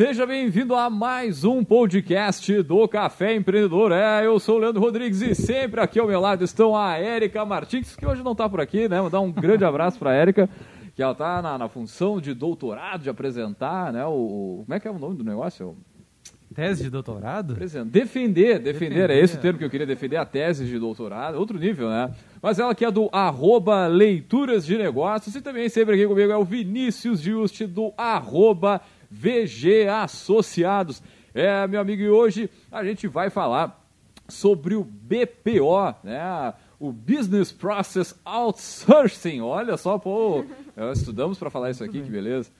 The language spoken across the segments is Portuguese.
Seja bem-vindo a mais um podcast do Café Empreendedor. É, eu sou o Leandro Rodrigues e sempre aqui ao meu lado estão a Érica Martins, que hoje não está por aqui, né? Vou dar um grande abraço para a Érica, que ela está na, na, função de doutorado, de apresentar, né? O, como é que é o nome do negócio? Tese de doutorado? Defender, defender, defender, é esse o termo que eu queria defender, a tese de doutorado, outro nível, né? Mas ela que é do arroba Leituras de Negócios e também sempre aqui comigo é o Vinícius Juste do arroba VG Associados. É, meu amigo, e hoje a gente vai falar sobre o BPO, né? O Business Process Outsourcing. Olha só, pô, estudamos para falar isso aqui, que beleza.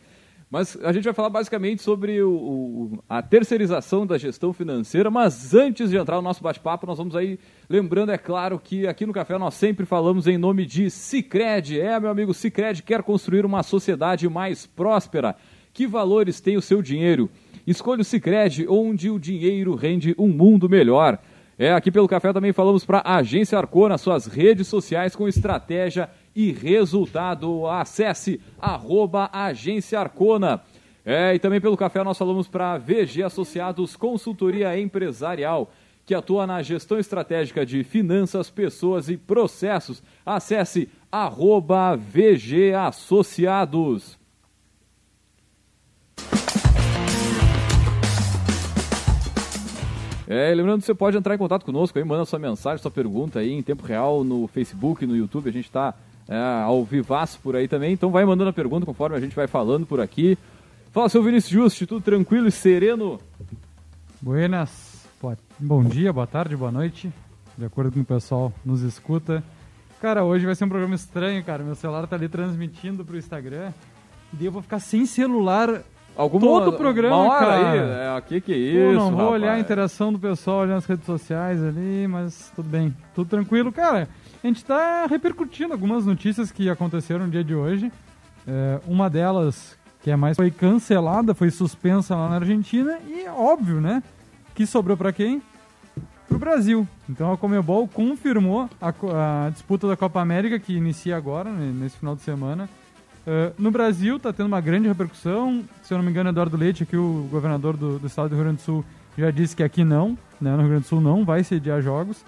Mas a gente vai falar basicamente sobre o, o, a terceirização da gestão financeira, mas antes de entrar no nosso bate-papo, nós vamos aí, lembrando, é claro, que aqui no Café nós sempre falamos em nome de Cicred. É, meu amigo, Cicred quer construir uma sociedade mais próspera. Que valores tem o seu dinheiro? Escolha o Cicred, onde o dinheiro rende um mundo melhor. É, aqui pelo Café também falamos para a Agência Arcona, suas redes sociais com estratégia e resultado. Acesse arroba Agência Arcona. É, e também pelo café nós falamos para VG Associados Consultoria Empresarial, que atua na gestão estratégica de finanças, pessoas e processos. Acesse arroba VG Associados. É, lembrando que você pode entrar em contato conosco aí, manda sua mensagem, sua pergunta aí em tempo real no Facebook, no YouTube, a gente está é, ao vivaço por aí também. Então vai mandando a pergunta conforme a gente vai falando por aqui. Fala, seu Vinícius Justi, tudo tranquilo e sereno? Buenas, bom dia, boa tarde, boa noite, de acordo com o pessoal nos escuta. Cara, hoje vai ser um programa estranho, cara. Meu celular tá ali transmitindo pro Instagram. E eu vou ficar sem celular Alguma, todo o programa, hora cara. Aí, é, que que é isso, não vou rapaz. olhar a interação do pessoal, olhando as redes sociais ali, mas tudo bem, tudo tranquilo. Cara, a gente está repercutindo algumas notícias que aconteceram no dia de hoje. É, uma delas, que é mais, foi cancelada, foi suspensa lá na Argentina e óbvio, né? Que sobrou para quem? Para o Brasil. Então a Comebol confirmou a, a, disputa da Copa América que inicia agora, né, nesse final de semana. Uh, no Brasil está tendo uma grande repercussão. Se eu não me engano, Eduardo Leite, aqui o governador do, do estado do Rio Grande do Sul, já disse que aqui não, né, no Rio Grande do Sul não vai sediar jogos.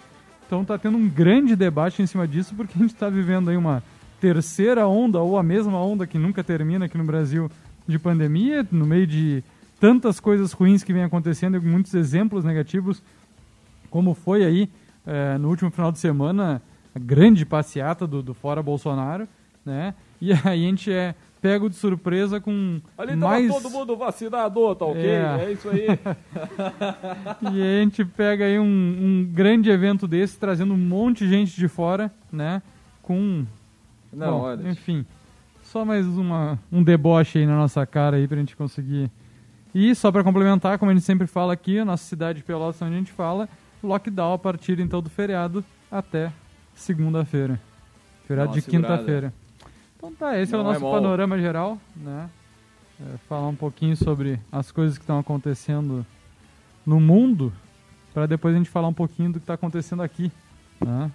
Então está tendo um grande debate em cima disso, porque a gente está vivendo aí uma terceira onda, ou a mesma onda que nunca termina aqui no Brasil de pandemia, no meio de tantas coisas ruins que vem acontecendo e muitos exemplos negativos, como foi aí é, no último final de semana a grande passeata do, do Fora Bolsonaro, né? E aí a gente é pego de surpresa com Ali mais... todo mundo vacinado, tá ok? É, é isso aí. e a gente pega aí um, um, grande evento desse, trazendo um monte de gente de fora, né? Com... Não, Bom, olha... Enfim, só mais uma, um deboche aí na nossa cara aí pra gente conseguir... E só para complementar, como a gente sempre fala aqui, a nossa cidade de Pelotas, onde a gente fala, lockdown a partir então do feriado até segunda-feira. Feriado de quinta-feira. Então tá, esse Não é o nosso é panorama geral, né? É, falar um pouquinho sobre as coisas que estão acontecendo no mundo, para depois a gente falar um pouquinho do que está acontecendo aqui, né?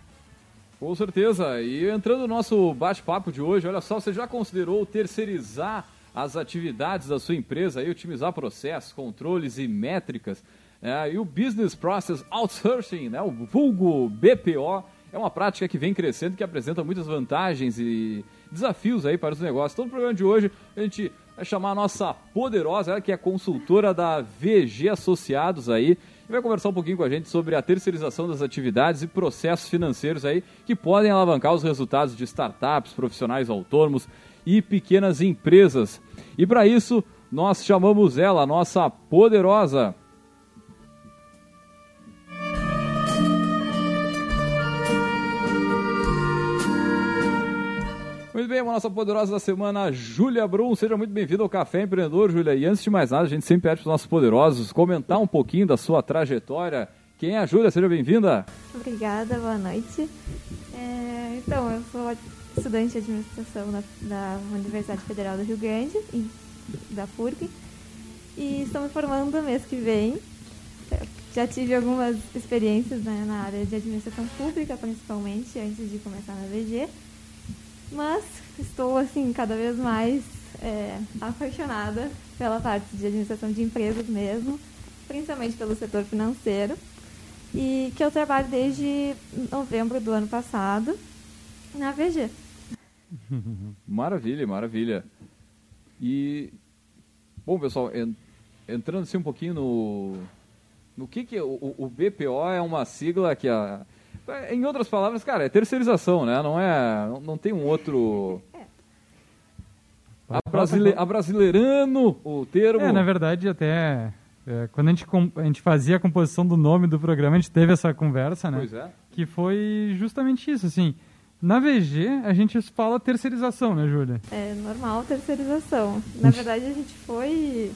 Com certeza. E entrando no nosso bate-papo de hoje, olha só, você já considerou terceirizar as atividades da sua empresa e otimizar processos, controles e métricas? É, e o Business Process Outsourcing, né, o vulgo BPO, é uma prática que vem crescendo, que apresenta muitas vantagens e desafios aí para os negócios. Então, no programa de hoje, a gente vai chamar a nossa poderosa, ela que é consultora da VG Associados aí, e vai conversar um pouquinho com a gente sobre a terceirização das atividades e processos financeiros aí que podem alavancar os resultados de startups, profissionais autônomos e pequenas empresas. E para isso, nós chamamos ela, a nossa poderosa Muito bem, a nossa poderosa da semana, Júlia Brum. Seja muito bem-vinda ao Café Empreendedor, Júlia. E antes de mais nada, a gente sempre pede para os nossos poderosos comentar um pouquinho da sua trajetória. Quem é a Júlia? Seja bem-vinda. Obrigada, boa noite. É, então, eu sou estudante de administração da, da Universidade Federal do Rio Grande, da FURB, e estou me formando mês que vem. Já tive algumas experiências né, na área de administração pública, principalmente, antes de começar na VG. Mas estou, assim, cada vez mais é, apaixonada pela parte de administração de empresas mesmo, principalmente pelo setor financeiro, e que eu trabalho desde novembro do ano passado na VG. Maravilha, maravilha. E, bom, pessoal, en, entrando assim um pouquinho no, no que que o, o BPO é uma sigla que a em outras palavras, cara, é terceirização, né? Não é, não, não tem um outro Abrasile, abrasileirando o termo. É, na verdade, até é, quando a gente, a gente fazia a composição do nome do programa, a gente teve essa conversa, né? Pois é. Que foi justamente isso, assim. Na VG, a gente fala terceirização, né, Júlia? É normal terceirização. Na verdade, a gente foi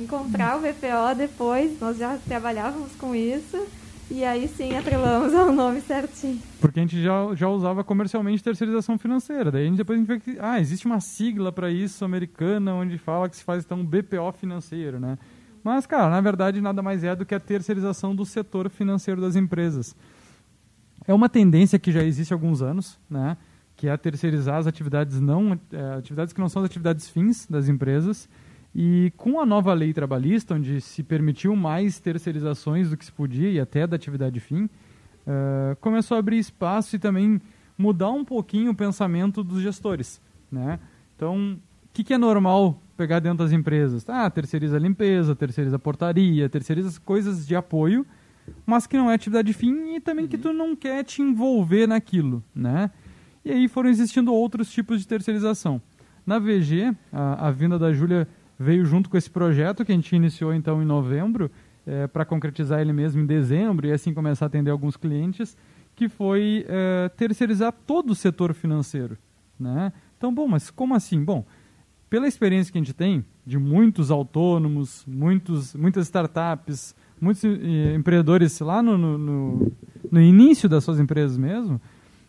encontrar o VPO depois, nós já trabalhávamos com isso, e aí sim atrelamos ao nome certinho. Porque a gente já, já usava comercialmente terceirização financeira. Daí a gente, depois a gente vê que ah, existe uma sigla para isso americana onde fala que se faz então BPO financeiro, né? Mas, cara, na verdade nada mais é do que a terceirização do setor financeiro das empresas é uma tendência que já existe há alguns anos, né? que é terceirizar as atividades não é, atividades que não são as atividades fins das empresas. E com a nova lei trabalhista, onde se permitiu mais terceirizações do que se podia e até da atividade fim, uh, começou a abrir espaço e também mudar um pouquinho o pensamento dos gestores. Né? Então, o que, que é normal pegar dentro das empresas? Ah, terceiriza a limpeza, terceiriza a portaria, terceiriza coisas de apoio mas que não é atividade fim e também uhum. que tu não quer te envolver naquilo, né? E aí foram existindo outros tipos de terceirização. Na VG, a, a vinda da Júlia veio junto com esse projeto que a gente iniciou então em novembro, é, para concretizar ele mesmo em dezembro e assim começar a atender alguns clientes, que foi é, terceirizar todo o setor financeiro, né? Então, bom, mas como assim? Bom, pela experiência que a gente tem de muitos autônomos, muitos, muitas startups, muitos eh, empreendedores lá no, no, no, início das suas empresas mesmo,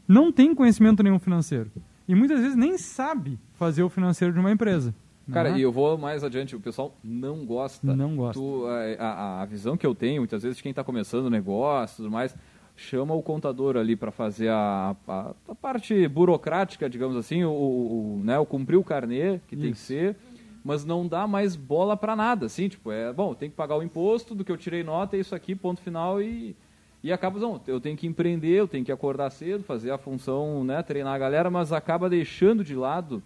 não tem conhecimento nenhum financeiro. E muitas vezes nem sabe fazer o financeiro de uma empresa. Cara, né? e eu vou mais adiante, o pessoal não gosta. Não gosta. Tu, a, a, visão que eu tenho, muitas vezes, de quem está começando o negócio e tudo mais, chama o contador ali para fazer a, a, a, parte burocrática, digamos assim, o, o, o né, o cumprir o carnê, que Isso. tem que ser mas não dá mais bola para nada, assim, tipo, é, bom, tem que pagar o imposto do que eu tirei nota, é isso aqui, ponto final e e acaba, não, eu tenho que empreender, eu tenho que acordar cedo, fazer a função, né, treinar a galera, mas acaba deixando de lado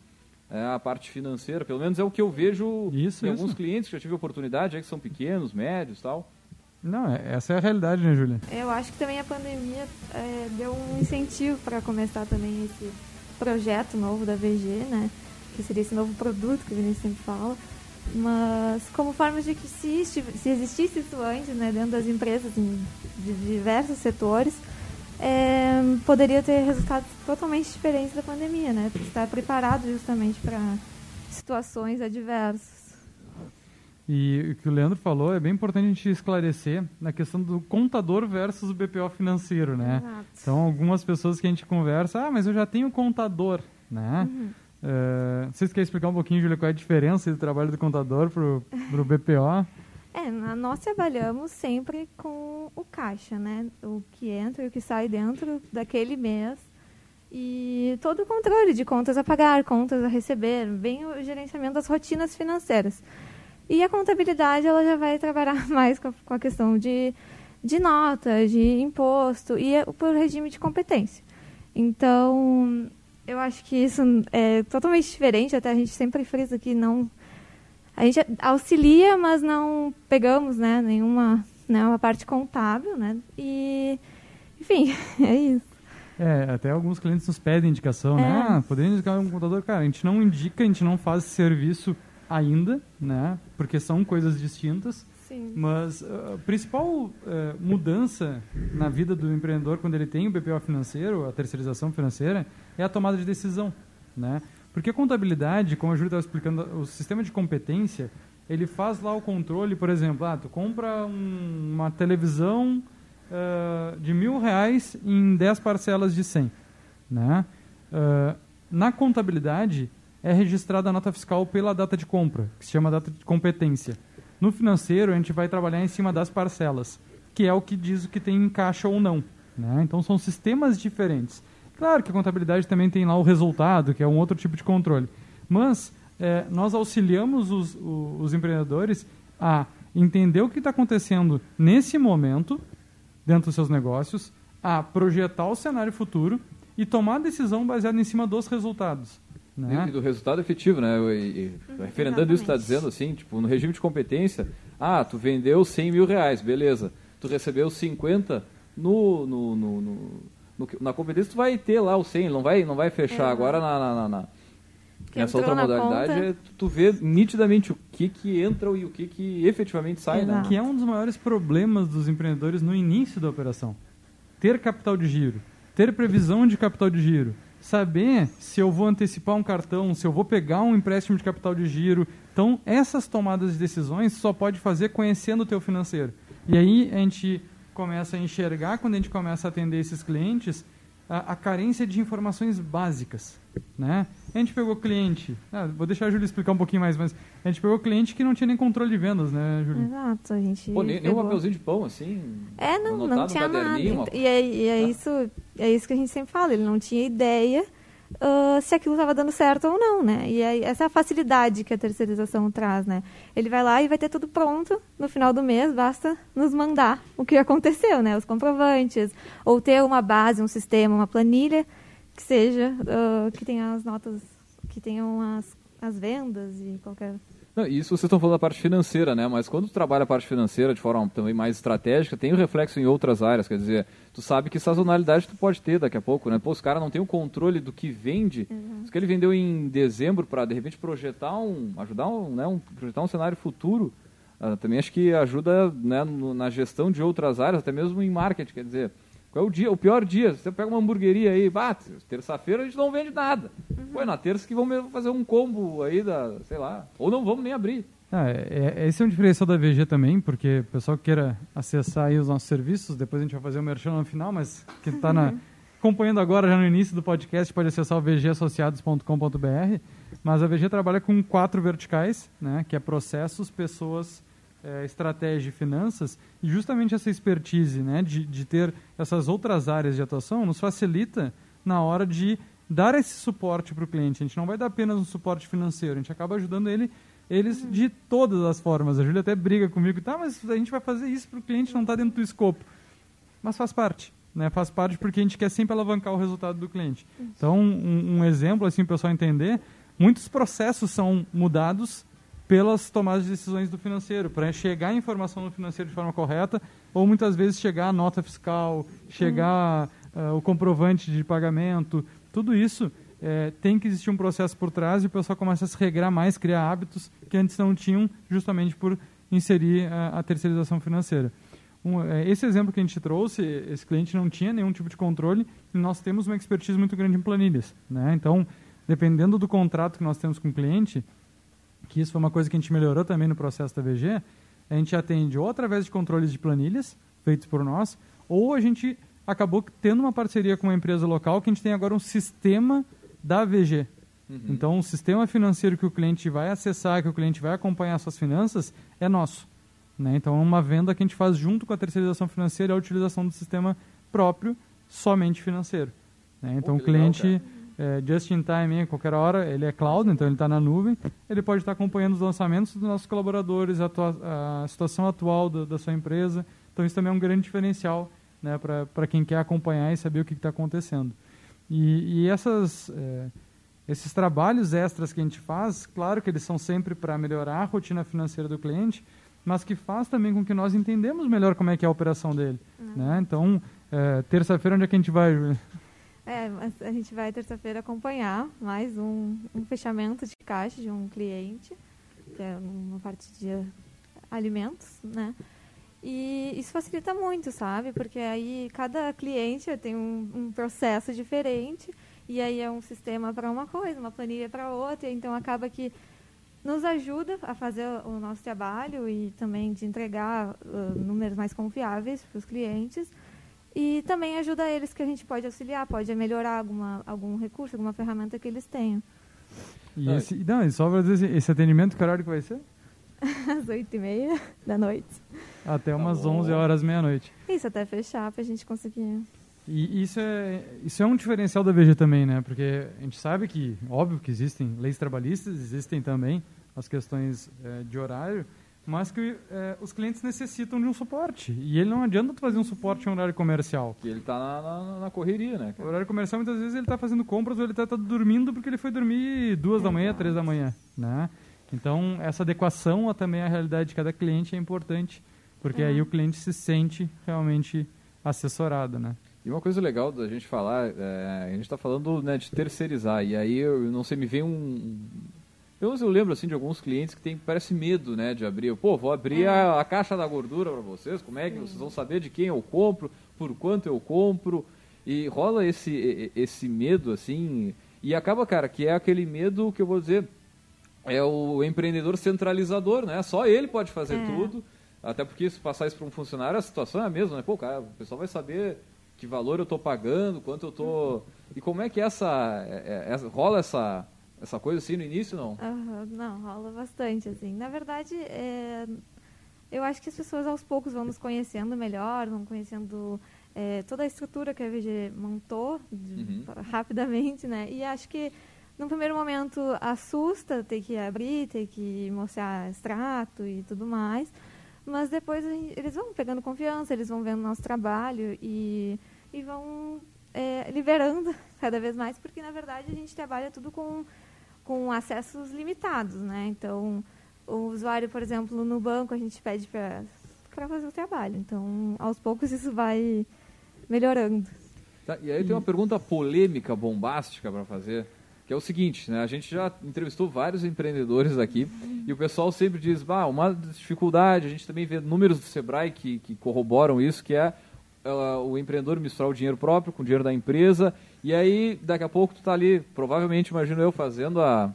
é, a parte financeira, pelo menos é o que eu vejo isso, em isso. alguns clientes que eu tive oportunidade, é que são pequenos, médios tal. Não, é, essa é a realidade, né, Júlia? Eu acho que também a pandemia é, deu um incentivo para começar também esse projeto novo da VG, né? que seria esse novo produto que o Vinícius sempre fala, mas como forma de que se, se existisse isso antes, né, dentro das empresas em, de diversos setores, é, poderia ter resultados totalmente diferentes da pandemia, né? Estar preparado justamente para situações adversas. E o que o Leandro falou é bem importante a gente esclarecer na questão do contador versus o BPO financeiro, né? Exato. Então, algumas pessoas que a gente conversa, ah, mas eu já tenho contador, né? Uhum. Uh, vocês querem explicar um pouquinho, Júlia, qual é a diferença do trabalho do contador para o BPO? É, nós trabalhamos sempre com o caixa, né? O que entra e o que sai dentro daquele mês. E todo o controle de contas a pagar, contas a receber, bem o gerenciamento das rotinas financeiras. E a contabilidade, ela já vai trabalhar mais com a, com a questão de, de nota, de imposto e por regime de competência. Então, eu acho que isso é totalmente diferente, até a gente sempre frisa que não. A gente auxilia, mas não pegamos né, nenhuma né, uma parte contábil, né? E, enfim, é isso. É, até alguns clientes nos pedem indicação, né? é. né? Ah, poderia indicar um contador? Cara, a gente não indica, a gente não faz esse serviço ainda, né? Porque são coisas distintas. Sim. Mas ah, a principal uh, mudança na vida do empreendedor quando ele tem o BPO financeiro, a terceirização financeira, é a tomada de decisão, né? Porque contabilidade, como a Júlia estava explicando, o sistema de competência, ele faz lá o controle, por exemplo, ah, tu compra um, uma televisão uh, de mil reais em 10 parcelas de 100, né? Uh, na contabilidade, é registrada a nota fiscal pela data de compra, que se chama data de competência. No financeiro, a gente vai trabalhar em cima das parcelas, que é o que diz o que tem em caixa ou não. Né? Então, são sistemas diferentes. Claro que a contabilidade também tem lá o resultado, que é um outro tipo de controle. Mas é, nós auxiliamos os, os, os empreendedores a entender o que está acontecendo nesse momento dentro dos seus negócios, a projetar o cenário futuro e tomar decisão baseada em cima dos resultados. Né? E do resultado efetivo, né? E, e, referendando isso, está dizendo assim, tipo, no regime de competência, ah, tu vendeu 100 mil reais, beleza. Tu recebeu 50 no, no, no, no- no- na competência, tu vai ter lá o 100, não vai, não vai fechar. Exato. Agora, na, na- na- nessa outra modalidade, conta. é tu, vê nitidamente o que que entra e o que que efetivamente sai, né? Exato. Que é um dos maiores problemas dos empreendedores no início da operação. Ter capital de giro, ter previsão de capital de giro, saber se eu vou antecipar um cartão, se eu vou pegar um empréstimo de capital de giro. Então, essas tomadas de decisões só pode fazer conhecendo o teu financeiro. E aí a gente começa a enxergar, quando a gente começa a atender esses clientes, a, a carência de informações básicas. Né? A gente pegou cliente, ah, vou deixar a Júlia explicar um pouquinho mais, mas a gente pegou cliente que não tinha nem controle de vendas, né, Júlia? Exato, a gente. Pô, nem, nem um papelzinho de pão, assim. É, não, anotado não tinha nada. uma- E é, e é isso, é isso que a gente sempre fala, ele não tinha ideia ah, se aquilo estava dando certo ou não, né? E essa é a facilidade que a terceirização traz, né? Ele vai lá e vai ter tudo pronto no final do mês, basta nos mandar o que aconteceu, né? Os comprovantes, ou ter uma base, um sistema, uma planilha que seja, ah, que tenha as notas, que tenham as, as vendas e qualquer Não, isso vocês estão falando da parte financeira, né? Mas quando trabalha a parte financeira de forma também mais estratégica, tem o reflexo em outras áreas. Quer dizer, tu sabe que sazonalidade tu pode ter daqui a pouco, né? Pô, os caras não têm o controle do que vende. Se que ele vendeu em dezembro para de repente projetar um, ajudar um, né, um projetar um cenário futuro, ah, também acho que ajuda né, no- na gestão de outras áreas, até mesmo em marketing. Quer dizer, qual é o dia, o pior dia? Você pega uma hamburgueria aí, bate, terça-feira a gente não vende nada. Pô, é na terça que vamos fazer um combo aí da, sei lá, ou não vamos nem abrir. Ah, é, é- esse é um diferencial da VG também, porque o pessoal que queira acessar os nossos serviços, depois a gente vai fazer o merchan no final, mas quem está acompanhando agora, já no início do podcast, pode acessar o vgassociados.com.br. Mas a VG trabalha com quatro verticais, né, que é processos, pessoas, eh, estratégia e finanças. E justamente essa expertise né, de, de ter essas outras áreas de atuação nos facilita na hora de dar esse suporte para o cliente. A gente não vai dar apenas um suporte financeiro, a gente acaba ajudando ele eles de todas as formas. A Júlia até briga comigo, tá, mas a gente vai fazer isso para o cliente, não está dentro do escopo. Mas faz parte, né? Faz parte porque a gente quer sempre alavancar o resultado do cliente. Então, um, um exemplo, assim, para o pessoal entender, muitos processos são mudados pelas tomadas de decisões do financeiro, para chegar a informação no financeiro de forma correta, ou muitas vezes chegar a nota fiscal, chegar ah, o comprovante de pagamento, tudo isso eh, tem que existir um processo por trás e o pessoal começa a se regrar mais, criar hábitos que antes não tinham, justamente por inserir a, a terceirização financeira. Um, eh, esse exemplo que a gente trouxe, esse cliente não tinha nenhum tipo de controle e nós temos uma expertise muito grande em planilhas. Né? Então, dependendo do contrato que nós temos com o cliente, que isso foi uma coisa que a gente melhorou também no processo da VG, a gente atende ou através de controles de planilhas feitos por nós, ou a gente acabou tendo uma parceria com uma empresa local que a gente tem agora um sistema da VG. Então, o sistema financeiro que o cliente vai acessar, que o cliente vai acompanhar suas finanças, é nosso. Né? Então, é uma venda que a gente faz junto com a terceirização financeira e a utilização do sistema próprio, somente financeiro. Né? Então, que o legal, cliente, é, just in time, qualquer hora, ele é cloud, então ele está na nuvem, ele pode estar acompanhando os lançamentos dos nossos colaboradores, a, a situação atual da, da sua empresa. Então, isso também é um grande diferencial né, para quem quer acompanhar e saber o que está acontecendo. E, e essas, é, esses trabalhos extras que a gente faz, claro que eles são sempre para melhorar a rotina financeira do cliente, mas que faz também com que nós entendemos melhor como é que é a operação dele. Né? Então, é, terça-feira, onde é que a gente vai? É, a gente vai terça-feira acompanhar mais um, um fechamento de caixa de um cliente, que é uma parte de alimentos, né? E isso facilita muito, sabe? Porque aí cada cliente tem um, um processo diferente e aí é um sistema para uma coisa, uma planilha para outra, então acaba que nos ajuda a fazer o nosso trabalho e também de entregar uh, números mais confiáveis para os clientes. E também ajuda eles que a gente pode auxiliar, pode melhorar alguma, algum recurso, alguma ferramenta que eles tenham. E esse, não, só para dizer, esse- esse atendimento, que horário que vai ser? Às oito e meia da noite. Até umas bom. 11 horas, meia-noite. Isso, até fechar para a gente conseguir. E isso é, isso é um diferencial da VG também, né? Porque a gente sabe que, óbvio que existem leis trabalhistas, existem também as questões é, de horário, mas que é, os clientes necessitam de um suporte. E ele não adianta tu fazer um suporte em horário comercial. Que ele está na, na, na, correria, né? O horário comercial, muitas vezes, ele está fazendo compras ou ele está tá dormindo porque ele foi dormir duas da manhã, três da manhã, né? Então, essa adequação a, também à realidade de cada cliente é importante, porque aí o cliente se sente realmente assessorado, né? E uma coisa legal da gente falar, é, a gente está falando né, de terceirizar, e aí eu não sei, me vem um. Eu, eu lembro assim de alguns clientes que tem, parece medo né, de abrir. Pô, vou abrir é. a, a, caixa da gordura para vocês, como é que vocês vão saber de quem eu compro, por quanto eu compro. E rola esse, esse medo assim, e acaba, cara, que é aquele medo que eu vou dizer, é o empreendedor centralizador, né? Só ele pode fazer é. tudo. Até porque se passar isso para um funcionário, a situação é a mesma, né? Pô, cara, o pessoal vai saber que valor eu estou pagando, quanto eu estou... E como é que essa, é, é, rola essa, essa coisa assim no início, não? Uhum, não, rola bastante, assim. Na verdade, é, eu acho que as pessoas aos poucos vão nos conhecendo melhor, vão conhecendo é, toda a estrutura que a VG montou de, uhum. rapidamente, né? E acho que no primeiro momento assusta ter que abrir, ter que mostrar extrato e tudo mais, mas depois gente, eles vão pegando confiança, eles vão vendo nosso trabalho e, e vão é, liberando cada vez mais, porque na verdade a gente trabalha tudo com, com acessos limitados, né? Então, o usuário, por exemplo, no banco a gente pede para fazer o trabalho. Então, aos poucos isso vai melhorando. Tá, e aí tem uma pergunta polêmica, bombástica para fazer que é o seguinte, né? A gente já entrevistou vários empreendedores aqui e o pessoal sempre diz, bah, uma dificuldade, a gente também vê números do Sebrae que, que corroboram isso, que é uh, o empreendedor misturar o dinheiro próprio com o dinheiro da empresa e aí daqui a pouco tu está ali, provavelmente, imagino eu, fazendo a,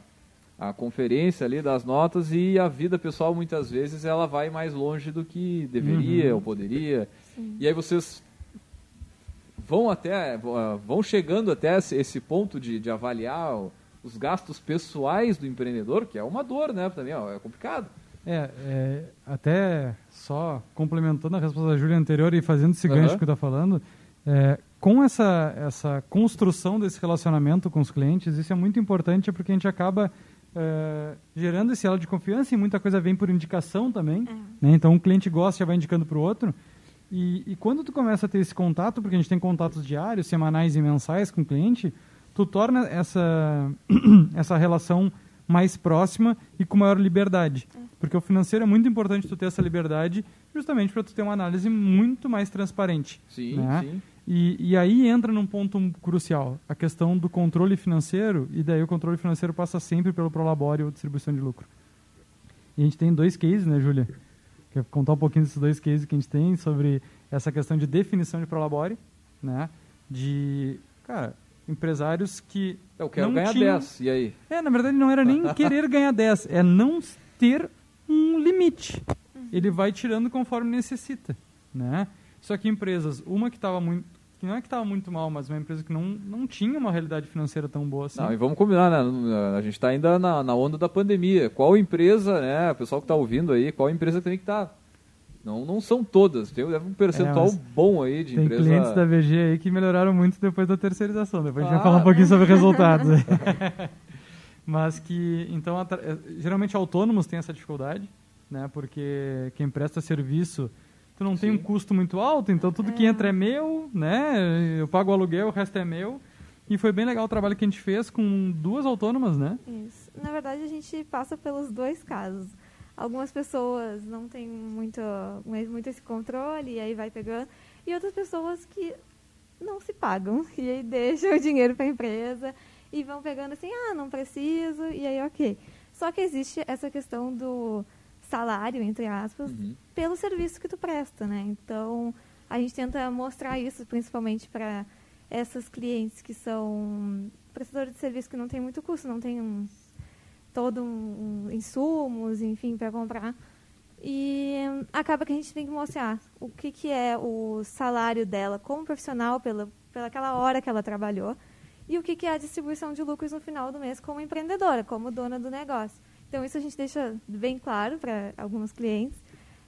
a conferência ali das notas e a vida pessoal muitas vezes ela vai mais longe do que deveria uhum. ou poderia. Sim. E aí vocês vão até vão chegando até esse ponto de, de avaliar os gastos pessoais do empreendedor, que é uma dor, né? Também ó, é complicado. É, é, até só complementando a resposta da Júlia anterior e fazendo esse gancho uhum. que está falando, é, com essa, essa construção desse relacionamento com os clientes, isso é muito importante porque a gente acaba é, gerando esse elo de confiança e muita coisa vem por indicação também. É. Né? Então, um cliente gosta e já vai indicando para o outro. E, e, quando tu começa a ter esse contato, porque a gente tem contatos diários, semanais e mensais com o cliente, tu torna essa, essa relação mais próxima e com maior liberdade. É. Porque o financeiro é muito importante tu ter essa liberdade justamente para tu ter uma análise muito mais transparente. Sim, né? sim. E, e aí entra num ponto crucial, a questão do controle financeiro, e daí o controle financeiro passa sempre pelo Prolabore ou distribuição de lucro. E a gente tem dois cases, né, Júlia? Quer contar um pouquinho desses dois cases que a gente tem sobre essa questão de definição de prolabore, né? De, cara, empresários que Eu quero não ganhar tinham... 10, e aí? É, na verdade não era nem querer ganhar 10, é não ter um limite. Ele vai tirando conforme necessita, né? Só que empresas, uma que estava muito que não é que estava muito mal, mas uma empresa que não, não tinha uma realidade financeira tão boa assim. Não, e vamos combinar, né? A gente está ainda na, na onda da pandemia. Qual empresa, né? O pessoal que está ouvindo aí, qual empresa tem que estar? Tá? Não, não são todas, tem um percentual é, bom aí de tem empresa. Tem clientes da VG aí que melhoraram muito depois da terceirização. Depois ah, a gente vai falar um pouquinho sobre resultados. mas que, então, é, geralmente autônomos têm essa dificuldade, né? Porque quem presta serviço tu não Sim. tem um custo muito alto, então tudo é. que entra é meu, né? Eu pago o aluguel, o resto é meu. E foi bem legal o trabalho que a gente fez com duas autônomas, né? Isso. Na verdade, a gente passa pelos dois casos. Algumas pessoas não têm muito, muito esse controle, e aí vai pegando. E outras pessoas que não se pagam, e aí deixam o dinheiro para a empresa, e vão pegando assim, ah, não preciso, e aí ok. Só que existe essa questão do salário, entre aspas, uhum. pelo serviço que tu presta, né? Então, a gente tenta mostrar isso principalmente para essas clientes que são prestadores de serviço que não tem muito custo, não tem um, todo um, um insumos, enfim, para comprar. E acaba que a gente tem que mostrar o que, que é o salário dela como profissional pela, pelaquela hora que ela trabalhou e o que, que é a distribuição de lucros no final do mês como empreendedora, como dona do negócio. Então, isso a gente deixa bem claro para alguns clientes.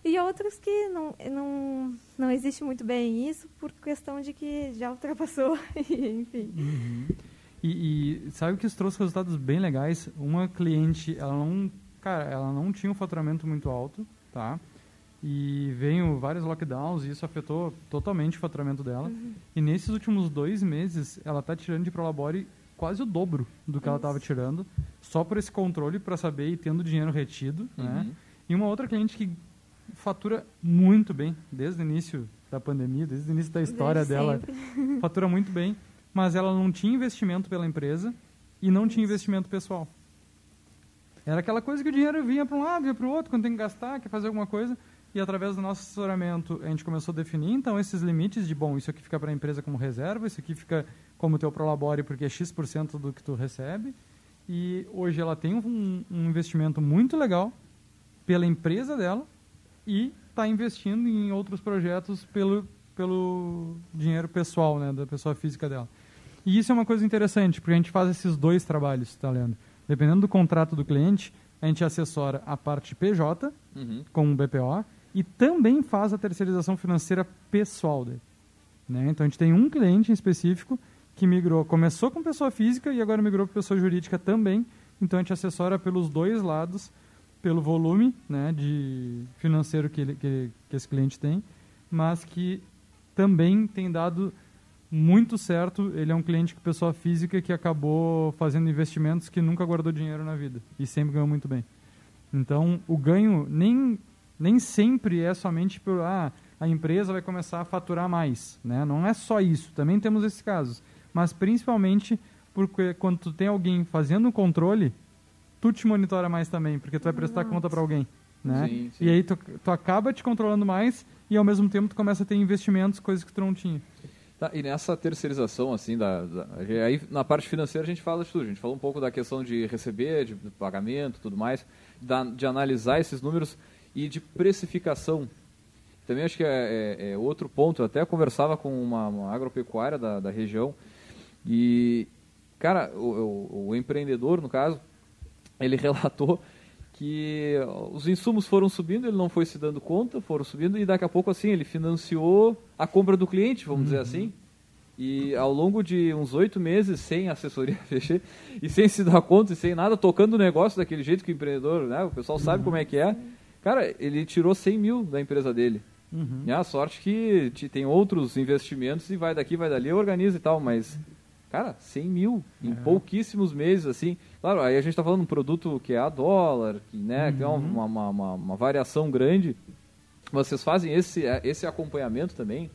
E outros que não, não, não existe muito bem isso por questão de que já ultrapassou, enfim. Uhum. E, e, sabe que isso trouxe resultados bem legais? Uma cliente, ela não, cara, ela não tinha um faturamento muito alto, tá? E veio vários lockdowns e isso afetou totalmente o faturamento dela. Uhum. E nesses últimos dois meses, ela está tirando de Prolabore quase o dobro do que ela estava tirando, só por esse controle para saber e tendo dinheiro retido, né? uhum. né? E uma outra cliente que fatura muito bem, desde o início da pandemia, desde o início da história desde dela, sempre. fatura muito bem, mas ela não tinha investimento pela empresa e não tinha investimento pessoal. Era aquela coisa que o dinheiro vinha para um lado, vinha para o outro, quando tem que gastar, quer fazer alguma coisa. E através do nosso assessoramento, a gente começou a definir, então, esses limites de, bom, isso aqui fica para a empresa como reserva, isso aqui fica como teu prolabore porque é X% do que tu recebe. E hoje ela tem um, um investimento muito legal pela empresa dela e está investindo em outros projetos pelo, pelo dinheiro pessoal, né, da pessoa física dela. E isso é uma coisa interessante, porque a gente faz esses dois trabalhos, tá lendo? Dependendo do contrato do cliente, a gente assessora a parte PJ, uhum. com o BPO, e também faz a terceirização financeira pessoal dele. Né? Então a gente tem um cliente em específico que migrou, começou com pessoa física e agora migrou para pessoa jurídica também. Então a gente assessora pelos dois lados pelo volume né, de financeiro que, ele, que, que esse cliente tem, mas que também tem dado muito certo. Ele é um cliente que pessoa física que acabou fazendo investimentos que nunca guardou dinheiro na vida e sempre ganhou muito bem. Então, o ganho nem, nem sempre é somente por ah, a empresa vai começar a faturar mais, né? Não é só isso. Também temos esses casos, mas principalmente porque quando tu tem alguém fazendo o controle, tu te monitora mais também, porque tu vai prestar Nossa. conta para alguém, né? Sim, sim. E aí tu, tu acaba te controlando mais e ao mesmo tempo tu começa a ter investimentos, coisas que tu não tinha. Tá, e nessa terceirização, assim, da, da, aí na parte financeira a gente fala de tudo. A gente falou um pouco da questão de receber, de pagamento, tudo mais, da, de analisar esses números e de precificação. Também acho que é, é, é outro ponto. Eu até conversava com uma, uma agropecuária da, da região e, cara, o, o, o empreendedor, no caso, ele relatou que os insumos foram subindo, ele não foi se dando conta, foram subindo e daqui a pouco assim ele financiou a compra do cliente, vamos uhum. dizer assim. E ao longo de uns oito meses, sem assessoria fechar e sem se dar conta e sem nada, tocando o negócio daquele jeito que o empreendedor, né? O pessoal sabe uhum. como é que é. Cara, ele tirou 100 mil da empresa dele. Uhum. E a sorte que tem outros investimentos e vai daqui, vai dali, organiza e tal, mas Cara, 100 mil em é. pouquíssimos meses, assim. Claro, aí a gente está falando de um produto que é a dólar, que, né, uhum. que é uma, uma, uma, uma, variação grande. Vocês fazem esse, é, esse acompanhamento também?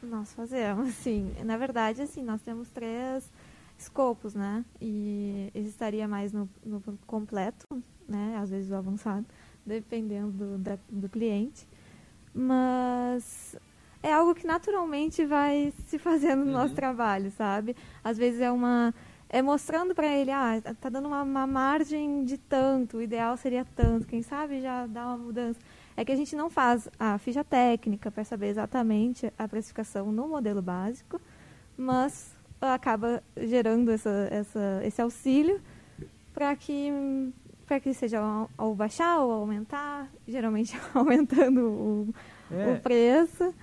Nós fazemos, sim. Na verdade, assim, nós temos três escopos, né? E estaria mais no, no completo, né? Às vezes o avançado, dependendo do, da, do cliente. Mas é algo que naturalmente vai se fazendo no uhum. nosso trabalho, sabe? Às vezes é uma é mostrando para ele, ah, tá dando uma, uma, margem de tanto, o ideal seria tanto, quem sabe já dá uma mudança. É que a gente não faz a ficha técnica para saber exatamente a precificação no modelo básico, mas acaba gerando essa, essa, esse auxílio para que para que seja ou baixar ou aumentar, geralmente aumentando o, é. o preço.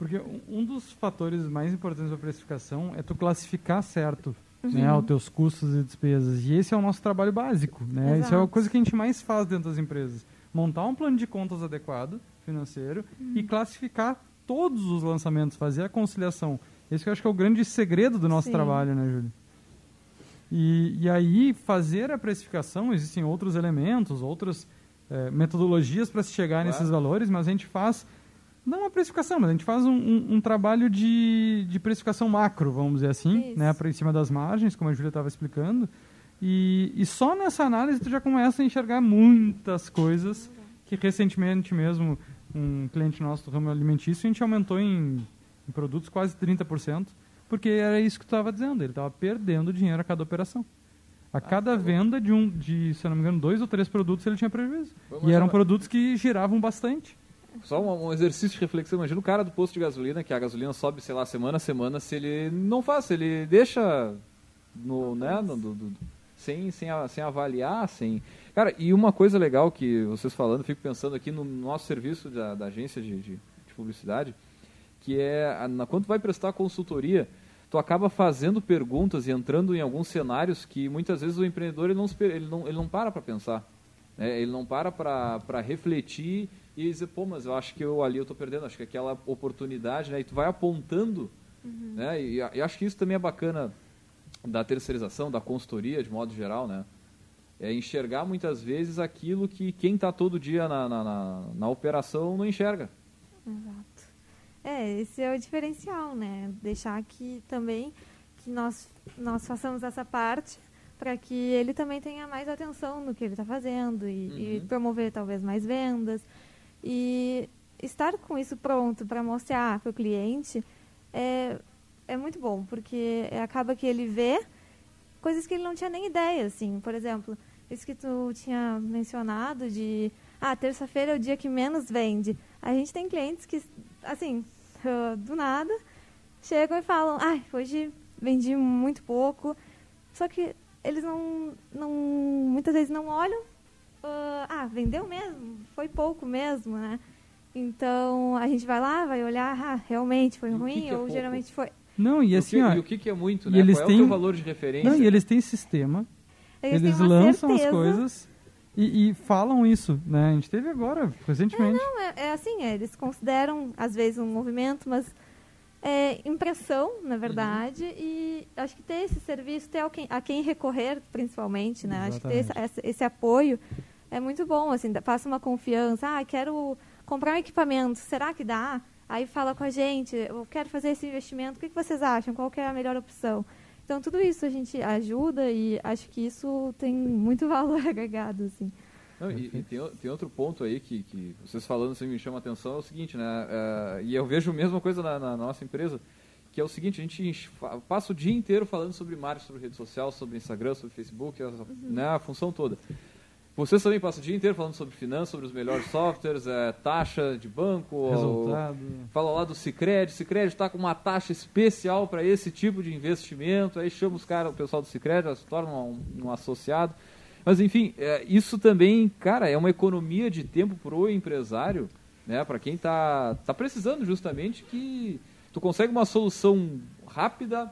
Porque um dos fatores mais importantes da precificação é tu classificar certo uhum. né, os teus custos e despesas. E esse é o nosso trabalho básico. Né? Isso é a coisa que a gente mais faz dentro das empresas. Montar um plano de contas adequado, financeiro, uhum. e classificar todos os lançamentos, fazer a conciliação. Esse que eu acho que é o grande segredo do nosso Sim. trabalho, né, Júlio? E, e aí, fazer a precificação, existem outros elementos, outras é, metodologias para se chegar claro. nesses valores, mas a gente faz não uma precificação, mas a gente faz um, um, um trabalho de, de precificação macro, vamos dizer assim, Isso. né, por cima das margens, como a Júlia estava explicando. E, e só nessa análise tu já começa a enxergar muitas coisas que recentemente mesmo um cliente nosso do ramo alimentício, a gente aumentou em, em produtos quase 30%, porque era isso que tu estava dizendo, ele estava perdendo dinheiro a cada operação. A ah, cada tá venda de, um, de, se eu não me engano, dois ou três produtos ele tinha prejuízo. e eram produtos que giravam bastante. Só um, um, exercício de reflexão. Imagina o cara do posto de gasolina, que a gasolina sobe, sei lá, semana a semana, se ele não faz, se ele deixa no, né, no, do, do, sem, sem, sem avaliar, sem... Cara, e uma coisa legal que vocês falando, fico pensando aqui no nosso serviço da, da agência de, de, de, publicidade, que é, na, quando tu vai prestar consultoria, tu acaba fazendo perguntas e entrando em alguns cenários que muitas vezes o empreendedor ele não, ele não, ele não para para pensar. Né? Ele não para para refletir e dizer, pô, mas eu acho que eu ali eu estou perdendo, acho que aquela oportunidade, né? E tu vai apontando, uhum. né? E, e acho que isso também é bacana da terceirização, da consultoria, de modo geral, né? É enxergar muitas vezes aquilo que quem está todo dia na, na, na, na, operação não enxerga. Exato. É, esse é o diferencial, né? Deixar que também que nós, nós façamos essa parte para que ele também tenha mais atenção no que ele está fazendo e, uhum. e, promover talvez mais vendas. E estar com isso pronto para mostrar para o cliente é, é muito bom, porque acaba que ele vê coisas que ele não tinha nem ideia, assim. Por exemplo, isso que tu tinha mencionado de, ah, terça-feira é o dia que menos vende. A gente tem clientes que, assim, do nada, chegam e falam, ah, hoje vendi muito pouco. Só que eles não, não muitas vezes não olham, uh, ah, vendeu mesmo, foi pouco mesmo, né? Então a gente vai lá, vai olhar, ah, realmente foi ruim, que que é ou geralmente foi. Não, e assim, o que, ó, e o que, que é muito, né? Eles Qual têm, é o valor de referência? Não, e eles têm sistema, eles, eles lançam certeza. as coisas e, e, falam isso, né? A gente teve agora, recentemente. É, não, é, é assim, é, eles consideram, às vezes, um movimento, mas é impressão, na verdade, uhum. e acho que ter esse serviço, ter a quem, a quem recorrer, principalmente, né? Exatamente. Acho que ter esse, esse, apoio é muito bom, assim, passa uma confiança, ah, quero comprar um equipamento, será que dá? Aí fala com a gente, eu quero fazer esse investimento, o que, vocês acham? Qual é a melhor opção? Então, tudo isso a gente ajuda e acho que isso tem muito valor agregado, assim. Não, e, e tem, tem, outro ponto aí que, que vocês falando assim, me chama a atenção, é o seguinte, né? Uh, e eu vejo a mesma coisa na, na, nossa empresa, que é o seguinte, a gente passa o dia inteiro falando sobre marketing, sobre rede social, sobre Instagram, sobre Facebook, uhum. né, a função toda. Vocês também passam o dia inteiro falando sobre finanças, sobre os melhores softwares, é, taxa de banco. Resultado. Ou, fala lá do Cicred. Cicred está com uma taxa especial para esse tipo de investimento. Aí chama os caras, o pessoal do Cicred, se torna um, um, associado. Mas enfim, é, isso também, cara, é uma economia de tempo para o empresário, né? Para quem está tá precisando justamente que tu consegue uma solução rápida